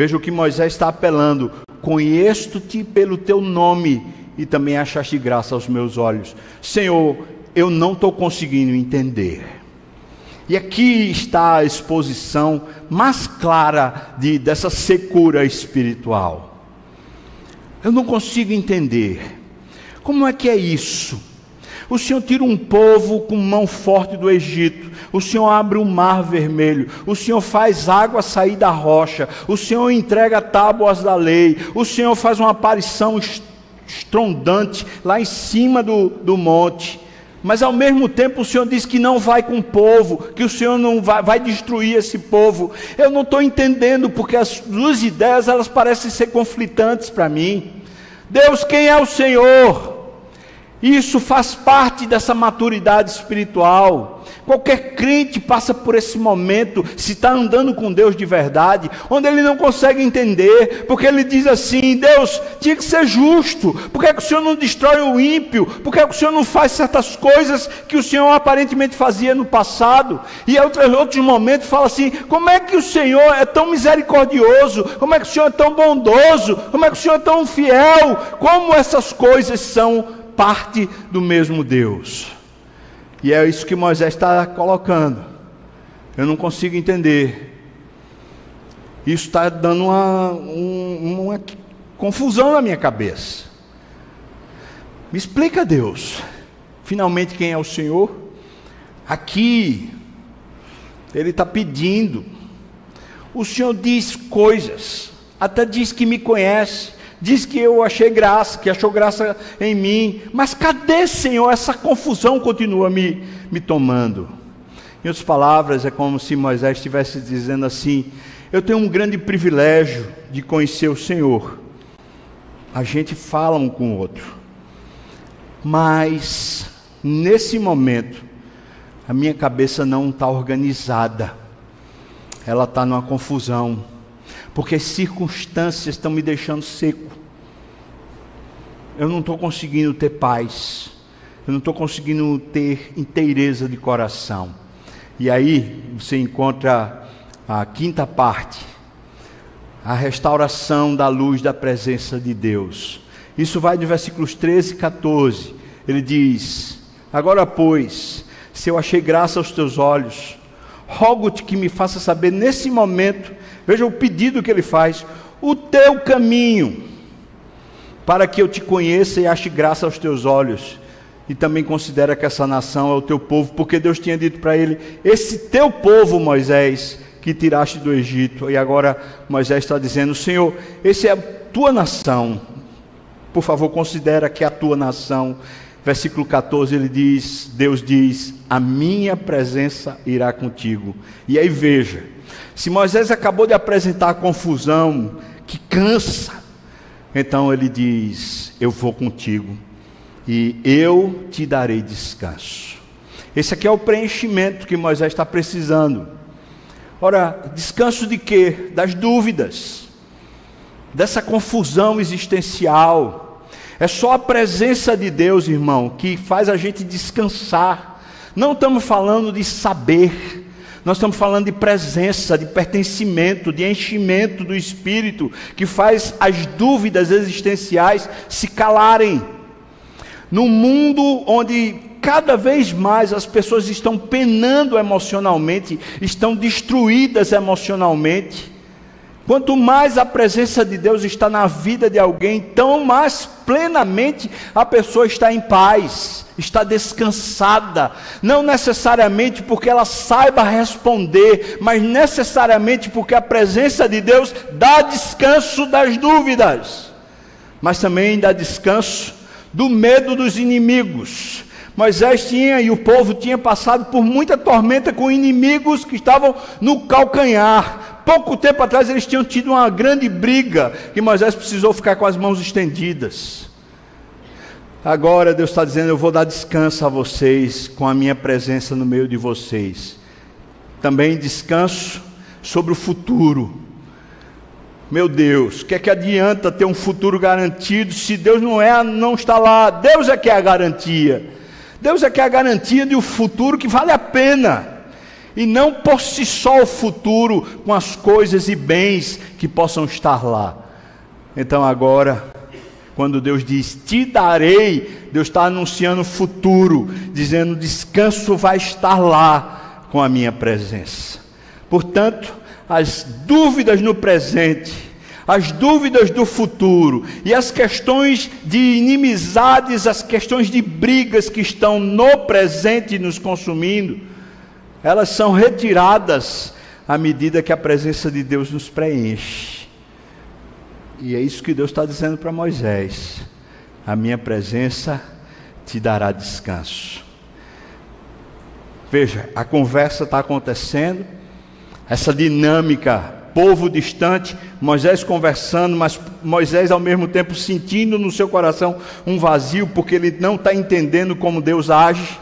Veja o que Moisés está apelando: Conheço-te pelo teu nome e também achaste graça aos meus olhos. Senhor, eu não estou conseguindo entender. E aqui está a exposição mais clara de, dessa secura espiritual. Eu não consigo entender. Como é que é isso? O Senhor tira um povo com mão forte do Egito. O Senhor abre o mar vermelho. O Senhor faz água sair da rocha. O Senhor entrega tábuas da lei. O Senhor faz uma aparição estrondante lá em cima do, do monte. Mas ao mesmo tempo o Senhor diz que não vai com o povo, que o Senhor não vai, vai destruir esse povo. Eu não estou entendendo, porque as duas ideias elas parecem ser conflitantes para mim. Deus, quem é o Senhor? Isso faz parte dessa maturidade espiritual. Qualquer crente passa por esse momento, se está andando com Deus de verdade, onde ele não consegue entender, porque ele diz assim: Deus tinha que ser justo, por que, é que o Senhor não destrói o ímpio? Por que, é que o Senhor não faz certas coisas que o Senhor aparentemente fazia no passado? E em outros, outros momentos fala assim: como é que o Senhor é tão misericordioso? Como é que o Senhor é tão bondoso? Como é que o Senhor é tão fiel? Como essas coisas são parte do mesmo Deus. E é isso que Moisés está colocando. Eu não consigo entender. Isso está dando uma, um, uma confusão na minha cabeça. Me explica, Deus, finalmente quem é o Senhor? Aqui, Ele está pedindo. O Senhor diz coisas, até diz que me conhece, diz que eu achei graça, que achou graça em mim, mas cadê, Senhor? Essa confusão continua me, me tomando. Em outras palavras, é como se Moisés estivesse dizendo assim: Eu tenho um grande privilégio de conhecer o Senhor. A gente fala um com o outro, mas nesse momento, a minha cabeça não está organizada, ela está numa confusão porque as circunstâncias estão me deixando seco. Eu não estou conseguindo ter paz, eu não estou conseguindo ter inteireza de coração. E aí você encontra a quinta parte, a restauração da luz da presença de Deus. Isso vai de versículos 13 e 14. Ele diz: Agora, pois, se eu achei graça aos teus olhos, rogo-te que me faça saber nesse momento Veja o pedido que ele faz: o teu caminho, para que eu te conheça e ache graça aos teus olhos. E também considera que essa nação é o teu povo, porque Deus tinha dito para ele: Esse teu povo, Moisés, que tiraste do Egito. E agora Moisés está dizendo: Senhor, esse é a tua nação. Por favor, considera que é a tua nação. Versículo 14 ele diz: Deus diz: A minha presença irá contigo. E aí veja, se Moisés acabou de apresentar a confusão que cansa, então ele diz: Eu vou contigo e eu te darei descanso. Esse aqui é o preenchimento que Moisés está precisando. Ora, descanso de quê? Das dúvidas, dessa confusão existencial. É só a presença de Deus, irmão, que faz a gente descansar. Não estamos falando de saber, nós estamos falando de presença, de pertencimento, de enchimento do espírito, que faz as dúvidas existenciais se calarem. No mundo onde cada vez mais as pessoas estão penando emocionalmente, estão destruídas emocionalmente, Quanto mais a presença de Deus está na vida de alguém, tão mais plenamente a pessoa está em paz, está descansada. Não necessariamente porque ela saiba responder, mas necessariamente porque a presença de Deus dá descanso das dúvidas, mas também dá descanso do medo dos inimigos. Moisés tinha e o povo tinha passado por muita tormenta com inimigos que estavam no calcanhar pouco tempo atrás eles tinham tido uma grande briga e Moisés precisou ficar com as mãos estendidas. Agora Deus está dizendo: Eu vou dar descanso a vocês com a minha presença no meio de vocês. Também descanso sobre o futuro. Meu Deus, o que é que adianta ter um futuro garantido se Deus não é, não está lá? Deus é que é a garantia. Deus é que é a garantia de um futuro que vale a pena e não por si só o futuro com as coisas e bens que possam estar lá. Então agora, quando Deus diz te darei, Deus está anunciando o futuro, dizendo descanso vai estar lá com a minha presença. Portanto, as dúvidas no presente, as dúvidas do futuro e as questões de inimizades, as questões de brigas que estão no presente nos consumindo, elas são retiradas à medida que a presença de Deus nos preenche. E é isso que Deus está dizendo para Moisés: a minha presença te dará descanso. Veja, a conversa está acontecendo, essa dinâmica povo distante, Moisés conversando, mas Moisés ao mesmo tempo sentindo no seu coração um vazio, porque ele não está entendendo como Deus age.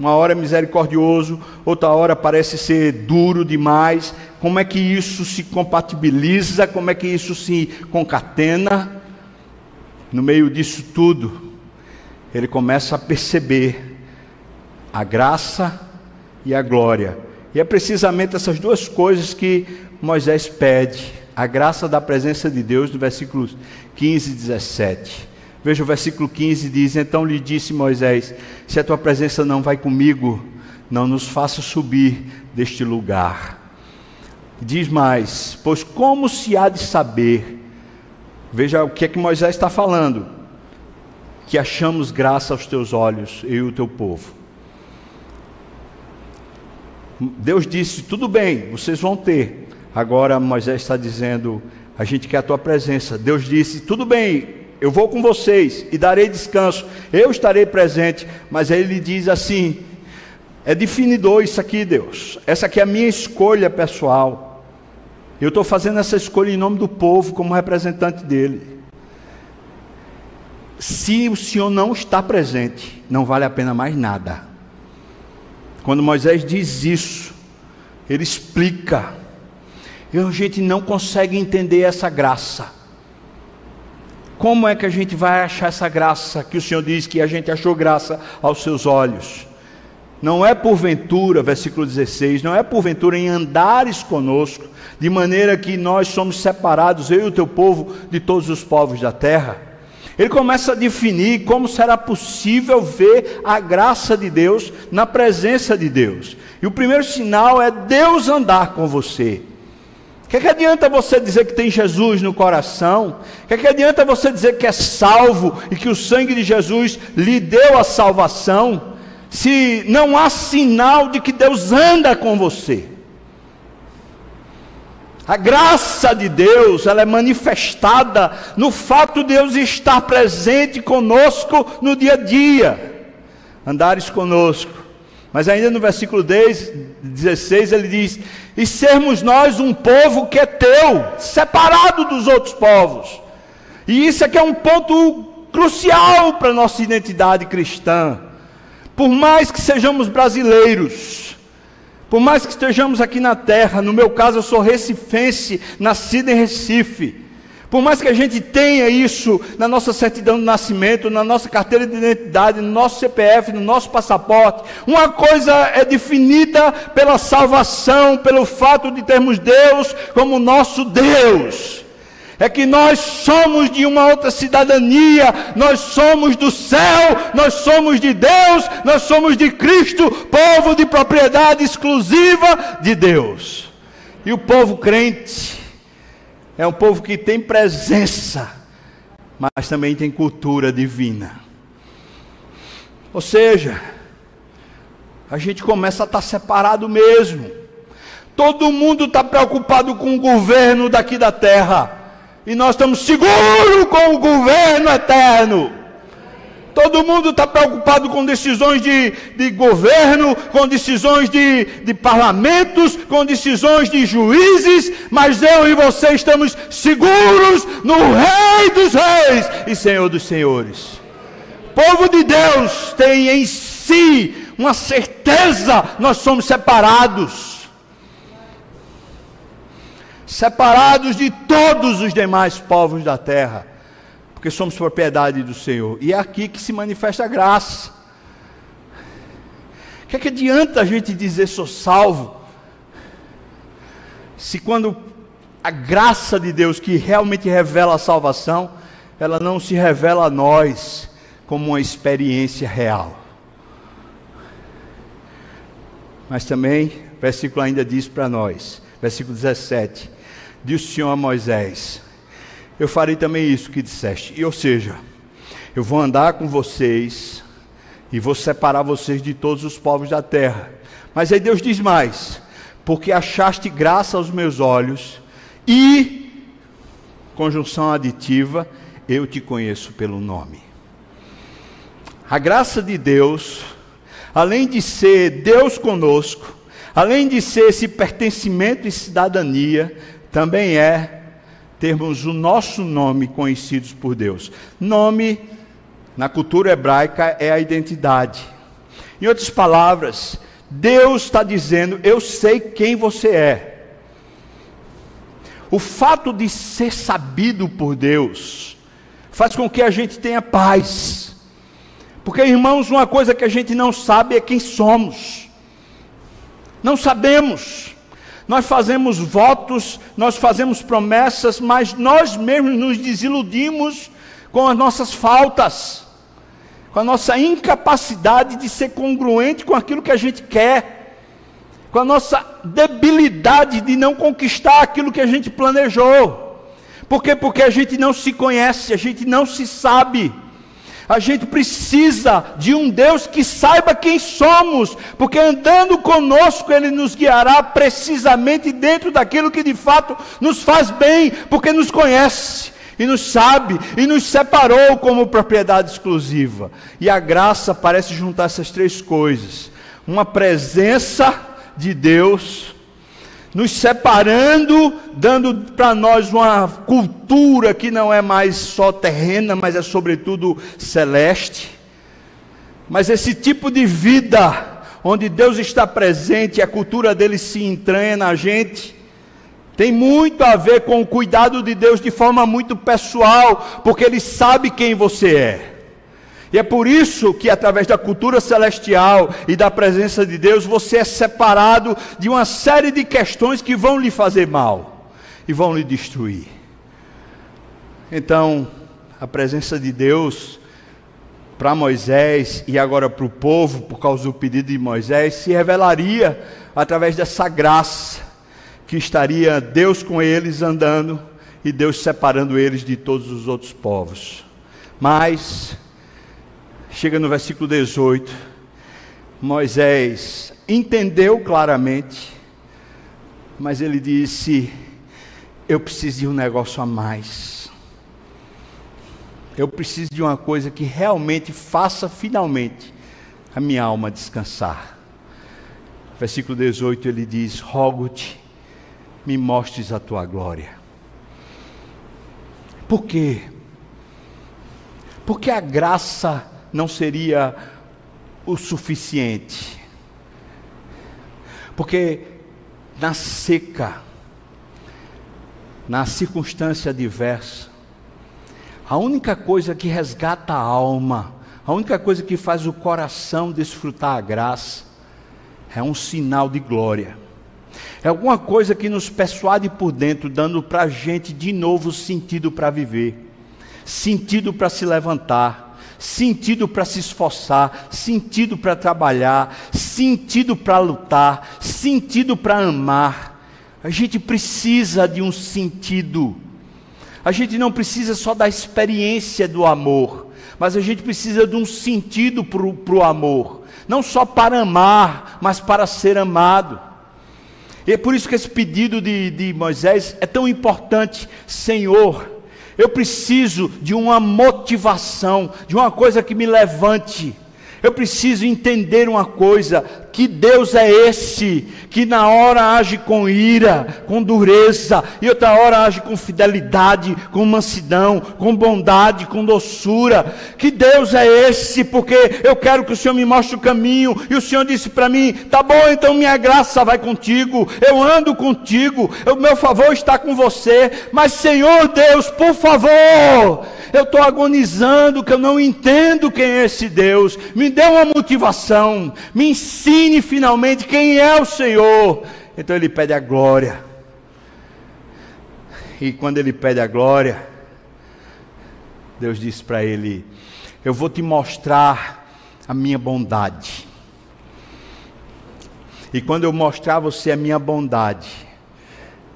Uma hora é misericordioso, outra hora parece ser duro demais. Como é que isso se compatibiliza? Como é que isso se concatena? No meio disso tudo, ele começa a perceber a graça e a glória. E é precisamente essas duas coisas que Moisés pede: a graça da presença de Deus, no versículos 15 e 17. Veja o versículo 15: diz: Então lhe disse Moisés: Se a tua presença não vai comigo, não nos faça subir deste lugar. Diz mais: Pois como se há de saber? Veja o que é que Moisés está falando: Que achamos graça aos teus olhos, eu e o teu povo. Deus disse: tudo bem, vocês vão ter. Agora Moisés está dizendo: a gente quer a tua presença. Deus disse: tudo bem, eu vou com vocês e darei descanso, eu estarei presente. Mas aí ele diz assim: é definidor isso aqui, Deus. Essa aqui é a minha escolha pessoal. Eu estou fazendo essa escolha em nome do povo, como representante dele. Se o Senhor não está presente, não vale a pena mais nada. Quando Moisés diz isso, ele explica. E a gente não consegue entender essa graça. Como é que a gente vai achar essa graça que o Senhor diz que a gente achou graça aos seus olhos? Não é porventura, versículo 16, não é porventura em andares conosco, de maneira que nós somos separados, eu e o teu povo, de todos os povos da terra. Ele começa a definir como será possível ver a graça de Deus na presença de Deus. E o primeiro sinal é Deus andar com você. Que, que adianta você dizer que tem Jesus no coração? O que, que adianta você dizer que é salvo e que o sangue de Jesus lhe deu a salvação? Se não há sinal de que Deus anda com você. A graça de Deus, ela é manifestada no fato de Deus estar presente conosco no dia a dia. Andares conosco. Mas ainda no versículo 10, 16 ele diz: "E sermos nós um povo que é teu, separado dos outros povos". E isso aqui é um ponto crucial para a nossa identidade cristã. Por mais que sejamos brasileiros, por mais que estejamos aqui na terra, no meu caso eu sou recifense, nascido em Recife. Por mais que a gente tenha isso na nossa certidão de nascimento, na nossa carteira de identidade, no nosso CPF, no nosso passaporte, uma coisa é definida pela salvação, pelo fato de termos Deus como nosso Deus é que nós somos de uma outra cidadania, nós somos do céu, nós somos de Deus, nós somos de Cristo, povo de propriedade exclusiva de Deus. E o povo crente é um povo que tem presença, mas também tem cultura divina. Ou seja, a gente começa a estar separado mesmo. Todo mundo está preocupado com o governo daqui da terra e nós estamos seguros com o governo eterno. Todo mundo está preocupado com decisões de, de governo, com decisões de, de parlamentos, com decisões de juízes, mas eu e você estamos seguros no Rei dos Reis e Senhor dos Senhores. O povo de Deus tem em si uma certeza: nós somos separados separados de todos os demais povos da terra, porque somos propriedade do Senhor. E é aqui que se manifesta a graça. O que, é que adianta a gente dizer sou salvo, se quando a graça de Deus que realmente revela a salvação, ela não se revela a nós como uma experiência real. Mas também, o versículo ainda diz para nós, versículo 17: Disse o Senhor a Moisés: Eu farei também isso que disseste. E ou seja, eu vou andar com vocês e vou separar vocês de todos os povos da terra. Mas aí Deus diz mais: porque achaste graça aos meus olhos e, conjunção aditiva, eu te conheço pelo nome. A graça de Deus, além de ser Deus conosco, além de ser esse pertencimento e cidadania, também é termos o nosso nome conhecidos por Deus. Nome, na cultura hebraica, é a identidade. Em outras palavras, Deus está dizendo: Eu sei quem você é. O fato de ser sabido por Deus faz com que a gente tenha paz. Porque, irmãos, uma coisa que a gente não sabe é quem somos. Não sabemos. Nós fazemos votos, nós fazemos promessas, mas nós mesmos nos desiludimos com as nossas faltas, com a nossa incapacidade de ser congruente com aquilo que a gente quer, com a nossa debilidade de não conquistar aquilo que a gente planejou. Por quê? Porque a gente não se conhece, a gente não se sabe. A gente precisa de um Deus que saiba quem somos, porque andando conosco Ele nos guiará precisamente dentro daquilo que de fato nos faz bem, porque nos conhece e nos sabe e nos separou como propriedade exclusiva. E a graça parece juntar essas três coisas: uma presença de Deus nos separando, dando para nós uma cultura que não é mais só terrena, mas é sobretudo celeste. Mas esse tipo de vida, onde Deus está presente e a cultura dele se entranha na gente, tem muito a ver com o cuidado de Deus de forma muito pessoal, porque Ele sabe quem você é. E é por isso que, através da cultura celestial e da presença de Deus, você é separado de uma série de questões que vão lhe fazer mal e vão lhe destruir. Então, a presença de Deus para Moisés e agora para o povo, por causa do pedido de Moisés, se revelaria através dessa graça que estaria Deus com eles andando e Deus separando eles de todos os outros povos. Mas chega no versículo 18, Moisés entendeu claramente, mas ele disse: Eu preciso de um negócio a mais. Eu preciso de uma coisa que realmente faça finalmente a minha alma descansar. Versículo 18 ele diz: Rogo-te, me mostres a tua glória. Por quê? Porque a graça não seria o suficiente. Porque na seca, na circunstância adversa, a única coisa que resgata a alma, a única coisa que faz o coração desfrutar a graça, é um sinal de glória. É alguma coisa que nos persuade por dentro, dando para a gente de novo sentido para viver, sentido para se levantar sentido para se esforçar, sentido para trabalhar, sentido para lutar, sentido para amar. A gente precisa de um sentido. A gente não precisa só da experiência do amor, mas a gente precisa de um sentido para o amor. Não só para amar, mas para ser amado. E é por isso que esse pedido de, de Moisés é tão importante. Senhor, eu preciso de uma motivação, de uma coisa que me levante. Eu preciso entender uma coisa: que Deus é esse que na hora age com ira, com dureza, e outra hora age com fidelidade, com mansidão, com bondade, com doçura. Que Deus é esse, porque eu quero que o Senhor me mostre o caminho, e o Senhor disse para mim: tá bom, então minha graça vai contigo, eu ando contigo, o meu favor está com você, mas Senhor Deus, por favor, eu estou agonizando, que eu não entendo quem é esse Deus, me dê uma motivação, me ensine finalmente quem é o Senhor. Então ele pede a glória. E quando ele pede a glória, Deus diz para ele: Eu vou te mostrar a minha bondade. E quando eu mostrar a você a minha bondade,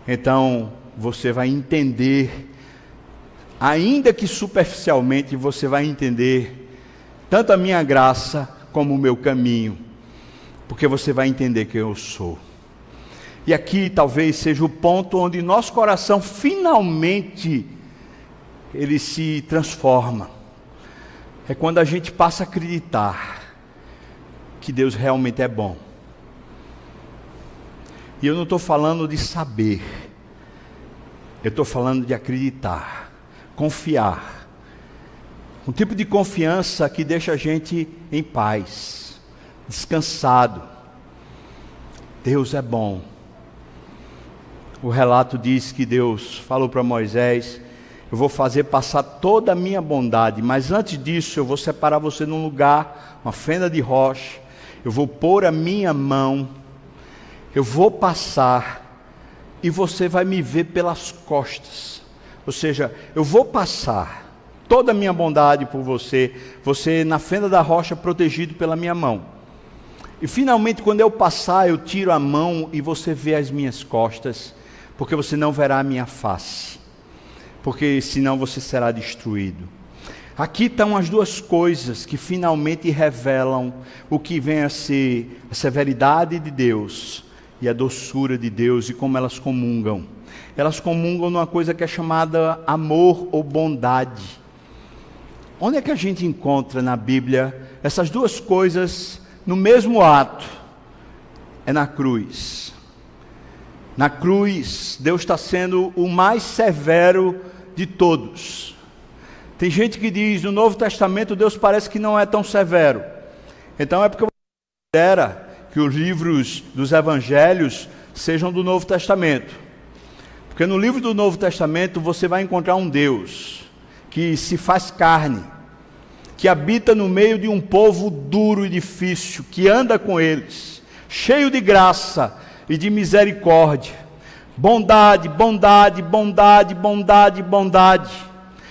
então você vai entender ainda que superficialmente você vai entender tanto a minha graça como o meu caminho, porque você vai entender quem eu sou. E aqui talvez seja o ponto onde nosso coração finalmente ele se transforma. É quando a gente passa a acreditar que Deus realmente é bom. E eu não estou falando de saber, eu estou falando de acreditar, confiar. Um tipo de confiança que deixa a gente em paz, descansado. Deus é bom. O relato diz que Deus falou para Moisés: Eu vou fazer passar toda a minha bondade, mas antes disso eu vou separar você num lugar, uma fenda de rocha. Eu vou pôr a minha mão eu vou passar e você vai me ver pelas costas. Ou seja, eu vou passar toda a minha bondade por você, você na fenda da rocha protegido pela minha mão. E finalmente, quando eu passar, eu tiro a mão e você vê as minhas costas, porque você não verá a minha face, porque senão você será destruído. Aqui estão as duas coisas que finalmente revelam o que vem a ser a severidade de Deus e a doçura de Deus e como elas comungam. Elas comungam numa coisa que é chamada amor ou bondade. Onde é que a gente encontra na Bíblia essas duas coisas no mesmo ato? É na cruz. Na cruz, Deus está sendo o mais severo de todos. Tem gente que diz no Novo Testamento Deus parece que não é tão severo. Então é porque considera que os livros dos evangelhos sejam do Novo Testamento. Porque no livro do Novo Testamento você vai encontrar um Deus que se faz carne, que habita no meio de um povo duro e difícil, que anda com eles, cheio de graça e de misericórdia. Bondade, bondade, bondade, bondade, bondade.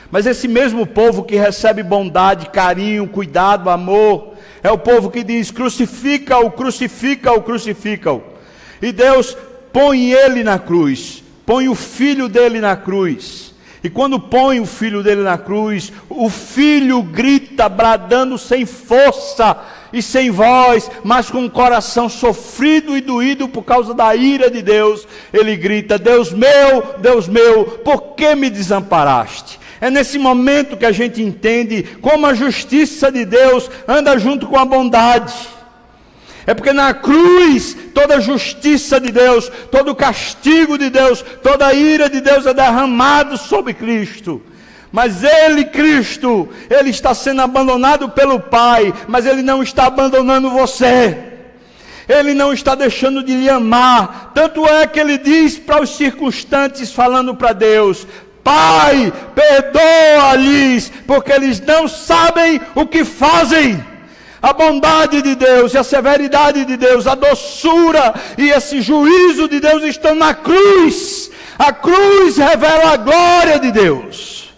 Mas esse mesmo povo que recebe bondade, carinho, cuidado, amor, é o povo que diz: crucifica-o, crucifica-o, crucifica-o. E Deus põe ele na cruz, põe o filho dele na cruz. E quando põe o filho dele na cruz, o filho grita, bradando sem força e sem voz, mas com o coração sofrido e doído por causa da ira de Deus. Ele grita: Deus meu, Deus meu, por que me desamparaste? É nesse momento que a gente entende como a justiça de Deus anda junto com a bondade. É porque na cruz toda a justiça de Deus, todo o castigo de Deus, toda a ira de Deus é derramado sobre Cristo. Mas ele, Cristo, ele está sendo abandonado pelo Pai, mas ele não está abandonando você. Ele não está deixando de lhe amar. Tanto é que ele diz para os circunstantes, falando para Deus: Pai, perdoa-lhes, porque eles não sabem o que fazem. A bondade de Deus e a severidade de Deus, a doçura e esse juízo de Deus estão na cruz. A cruz revela a glória de Deus.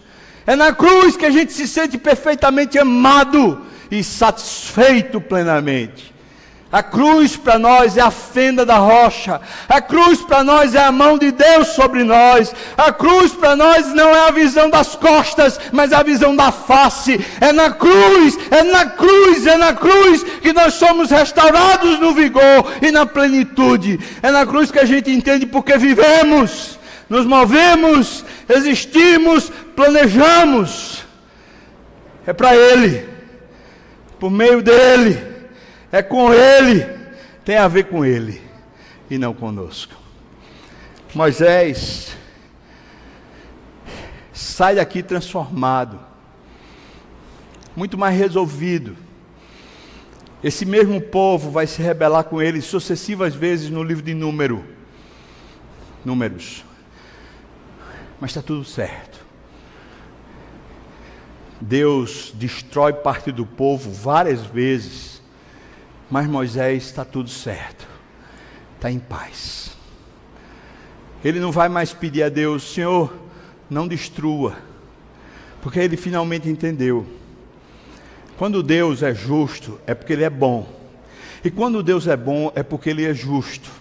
É na cruz que a gente se sente perfeitamente amado e satisfeito plenamente. A cruz para nós é a fenda da rocha. A cruz para nós é a mão de Deus sobre nós. A cruz para nós não é a visão das costas, mas a visão da face. É na cruz, é na cruz, é na cruz que nós somos restaurados no vigor e na plenitude. É na cruz que a gente entende porque vivemos, nos movemos, existimos, planejamos. É para Ele, por meio dEle é com Ele, tem a ver com Ele e não conosco. Moisés sai daqui transformado, muito mais resolvido. Esse mesmo povo vai se rebelar com ele sucessivas vezes no livro de número, números. Mas está tudo certo. Deus destrói parte do povo várias vezes mas Moisés está tudo certo, está em paz. Ele não vai mais pedir a Deus, Senhor, não destrua, porque ele finalmente entendeu. Quando Deus é justo, é porque Ele é bom. E quando Deus é bom, é porque Ele é justo.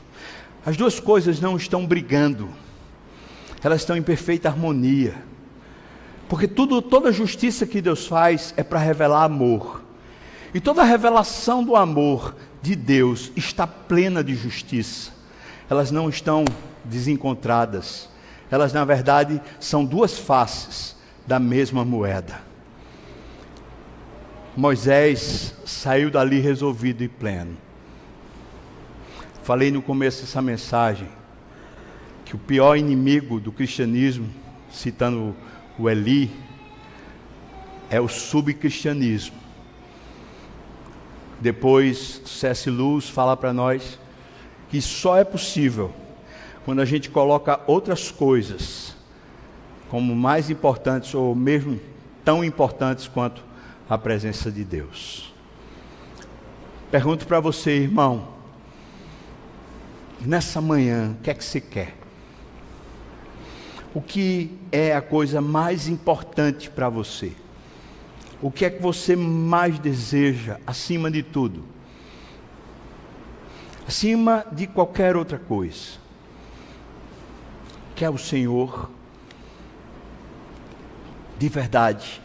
As duas coisas não estão brigando, elas estão em perfeita harmonia. Porque tudo, toda justiça que Deus faz é para revelar amor. E toda a revelação do amor de Deus está plena de justiça. Elas não estão desencontradas. Elas, na verdade, são duas faces da mesma moeda. Moisés saiu dali resolvido e pleno. Falei no começo dessa mensagem que o pior inimigo do cristianismo, citando o Eli, é o subcristianismo. Depois, C.S. Luz fala para nós que só é possível quando a gente coloca outras coisas como mais importantes ou mesmo tão importantes quanto a presença de Deus. Pergunto para você, irmão, nessa manhã, o que é que você quer? O que é a coisa mais importante para você? O que é que você mais deseja acima de tudo? Acima de qualquer outra coisa. Quer o Senhor de verdade.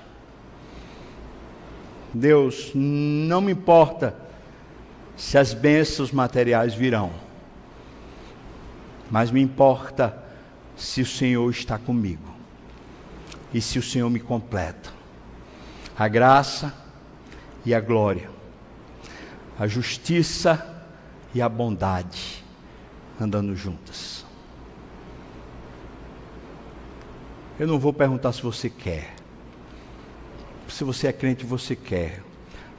Deus, não me importa se as bênçãos materiais virão, mas me importa se o Senhor está comigo e se o Senhor me completa. A graça e a glória, a justiça e a bondade andando juntas. Eu não vou perguntar se você quer. Se você é crente, você quer.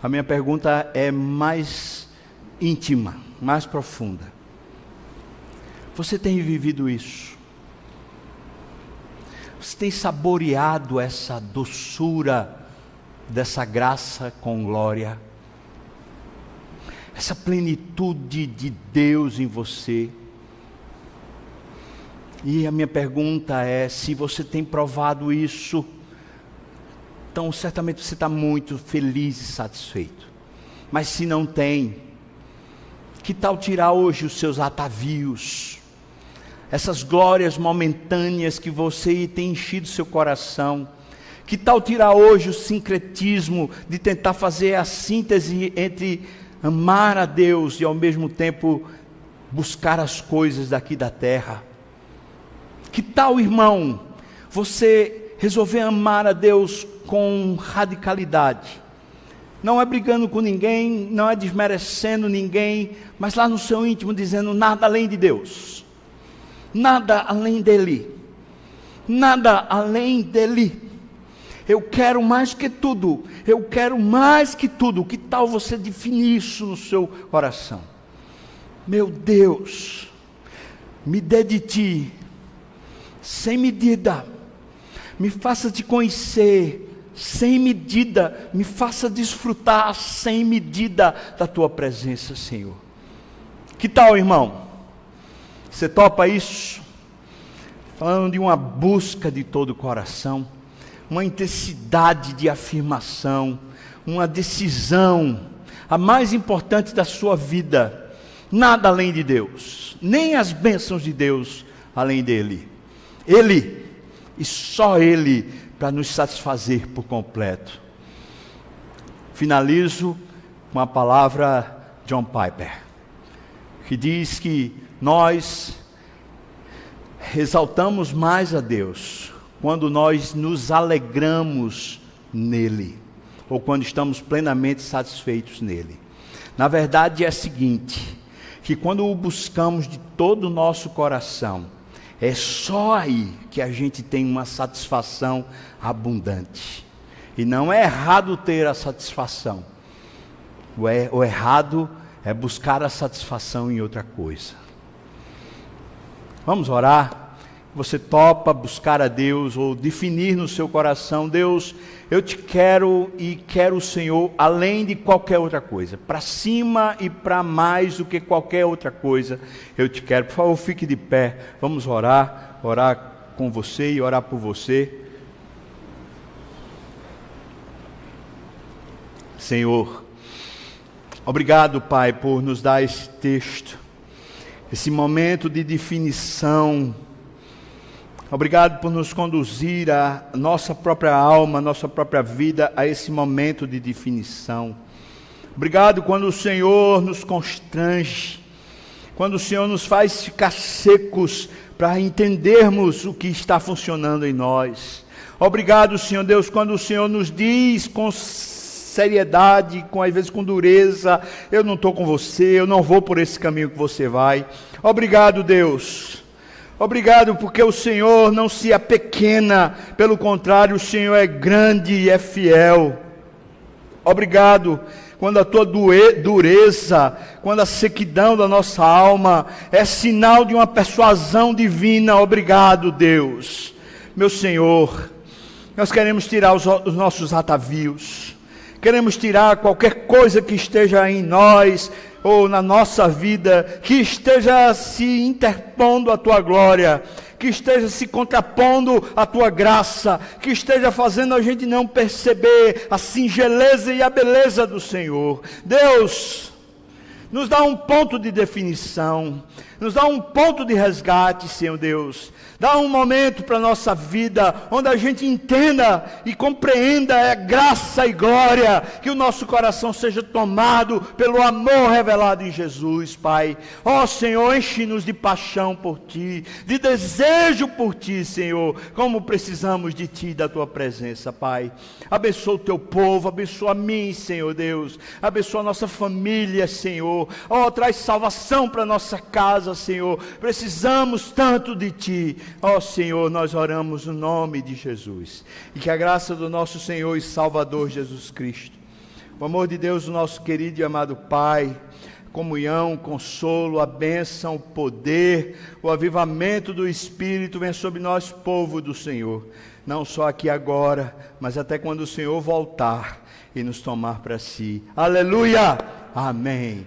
A minha pergunta é mais íntima, mais profunda. Você tem vivido isso? Você tem saboreado essa doçura dessa graça com glória? Essa plenitude de Deus em você? E a minha pergunta é: se você tem provado isso, então certamente você está muito feliz e satisfeito. Mas se não tem, que tal tirar hoje os seus atavios, essas glórias momentâneas que você tem enchido seu coração? Que tal tirar hoje o sincretismo de tentar fazer a síntese entre amar a Deus e ao mesmo tempo buscar as coisas daqui da terra? Que tal, irmão, você resolver amar a Deus com radicalidade? Não é brigando com ninguém, não é desmerecendo ninguém, mas lá no seu íntimo dizendo nada além de Deus, nada além dele, nada além dele. Eu quero mais que tudo, eu quero mais que tudo. Que tal você definir isso no seu coração? Meu Deus, me dê de ti sem medida. Me faça te conhecer sem medida. Me faça desfrutar sem medida da tua presença, Senhor. Que tal, irmão? Você topa isso? Falando de uma busca de todo o coração, uma intensidade de afirmação, uma decisão, a mais importante da sua vida. Nada além de Deus, nem as bênçãos de Deus além dele. Ele e só Ele para nos satisfazer por completo. Finalizo com a palavra John Piper, que diz que nós exaltamos mais a Deus quando nós nos alegramos nele, ou quando estamos plenamente satisfeitos nele. Na verdade é a seguinte, que quando o buscamos de todo o nosso coração, é só aí que a gente tem uma satisfação abundante. E não é errado ter a satisfação. O, é, o errado é buscar a satisfação em outra coisa. Vamos orar? Você topa buscar a Deus ou definir no seu coração: Deus, eu te quero e quero o Senhor além de qualquer outra coisa, para cima e para mais do que qualquer outra coisa, eu te quero. Por favor, fique de pé, vamos orar, orar com você e orar por você. Senhor, obrigado, Pai, por nos dar esse texto, esse momento de definição Obrigado por nos conduzir a nossa própria alma, nossa própria vida a esse momento de definição. Obrigado quando o Senhor nos constrange, quando o Senhor nos faz ficar secos para entendermos o que está funcionando em nós. Obrigado, Senhor Deus, quando o Senhor nos diz com seriedade, com às vezes com dureza. Eu não estou com você, eu não vou por esse caminho que você vai. Obrigado, Deus. Obrigado porque o Senhor não se apequena, pelo contrário, o Senhor é grande e é fiel. Obrigado quando a tua dureza, quando a sequidão da nossa alma é sinal de uma persuasão divina. Obrigado, Deus. Meu Senhor, nós queremos tirar os, os nossos atavios, queremos tirar qualquer coisa que esteja em nós ou na nossa vida, que esteja se interpondo a tua glória que esteja se contrapondo à tua graça, que esteja fazendo a gente não perceber a singeleza e a beleza do Senhor. Deus, nos dá um ponto de definição, nos dá um ponto de resgate, Senhor Deus. Dá um momento para a nossa vida, onde a gente entenda e compreenda a graça e glória, que o nosso coração seja tomado pelo amor revelado em Jesus, Pai. Ó oh, Senhor, enche-nos de paixão por Ti, de desejo por Ti, Senhor, como precisamos de Ti, da Tua presença, Pai. Abençoa o Teu povo, abençoa a mim, Senhor Deus, abençoa a nossa família, Senhor. Ó, oh, traz salvação para nossa casa, Senhor. Precisamos tanto de Ti. Ó oh, Senhor, nós oramos no nome de Jesus. E que a graça do nosso Senhor e Salvador Jesus Cristo, o amor de Deus, o nosso querido e amado Pai, comunhão, consolo, a bênção, o poder, o avivamento do Espírito vem sobre nós, povo do Senhor. Não só aqui agora, mas até quando o Senhor voltar e nos tomar para si. Aleluia! Amém.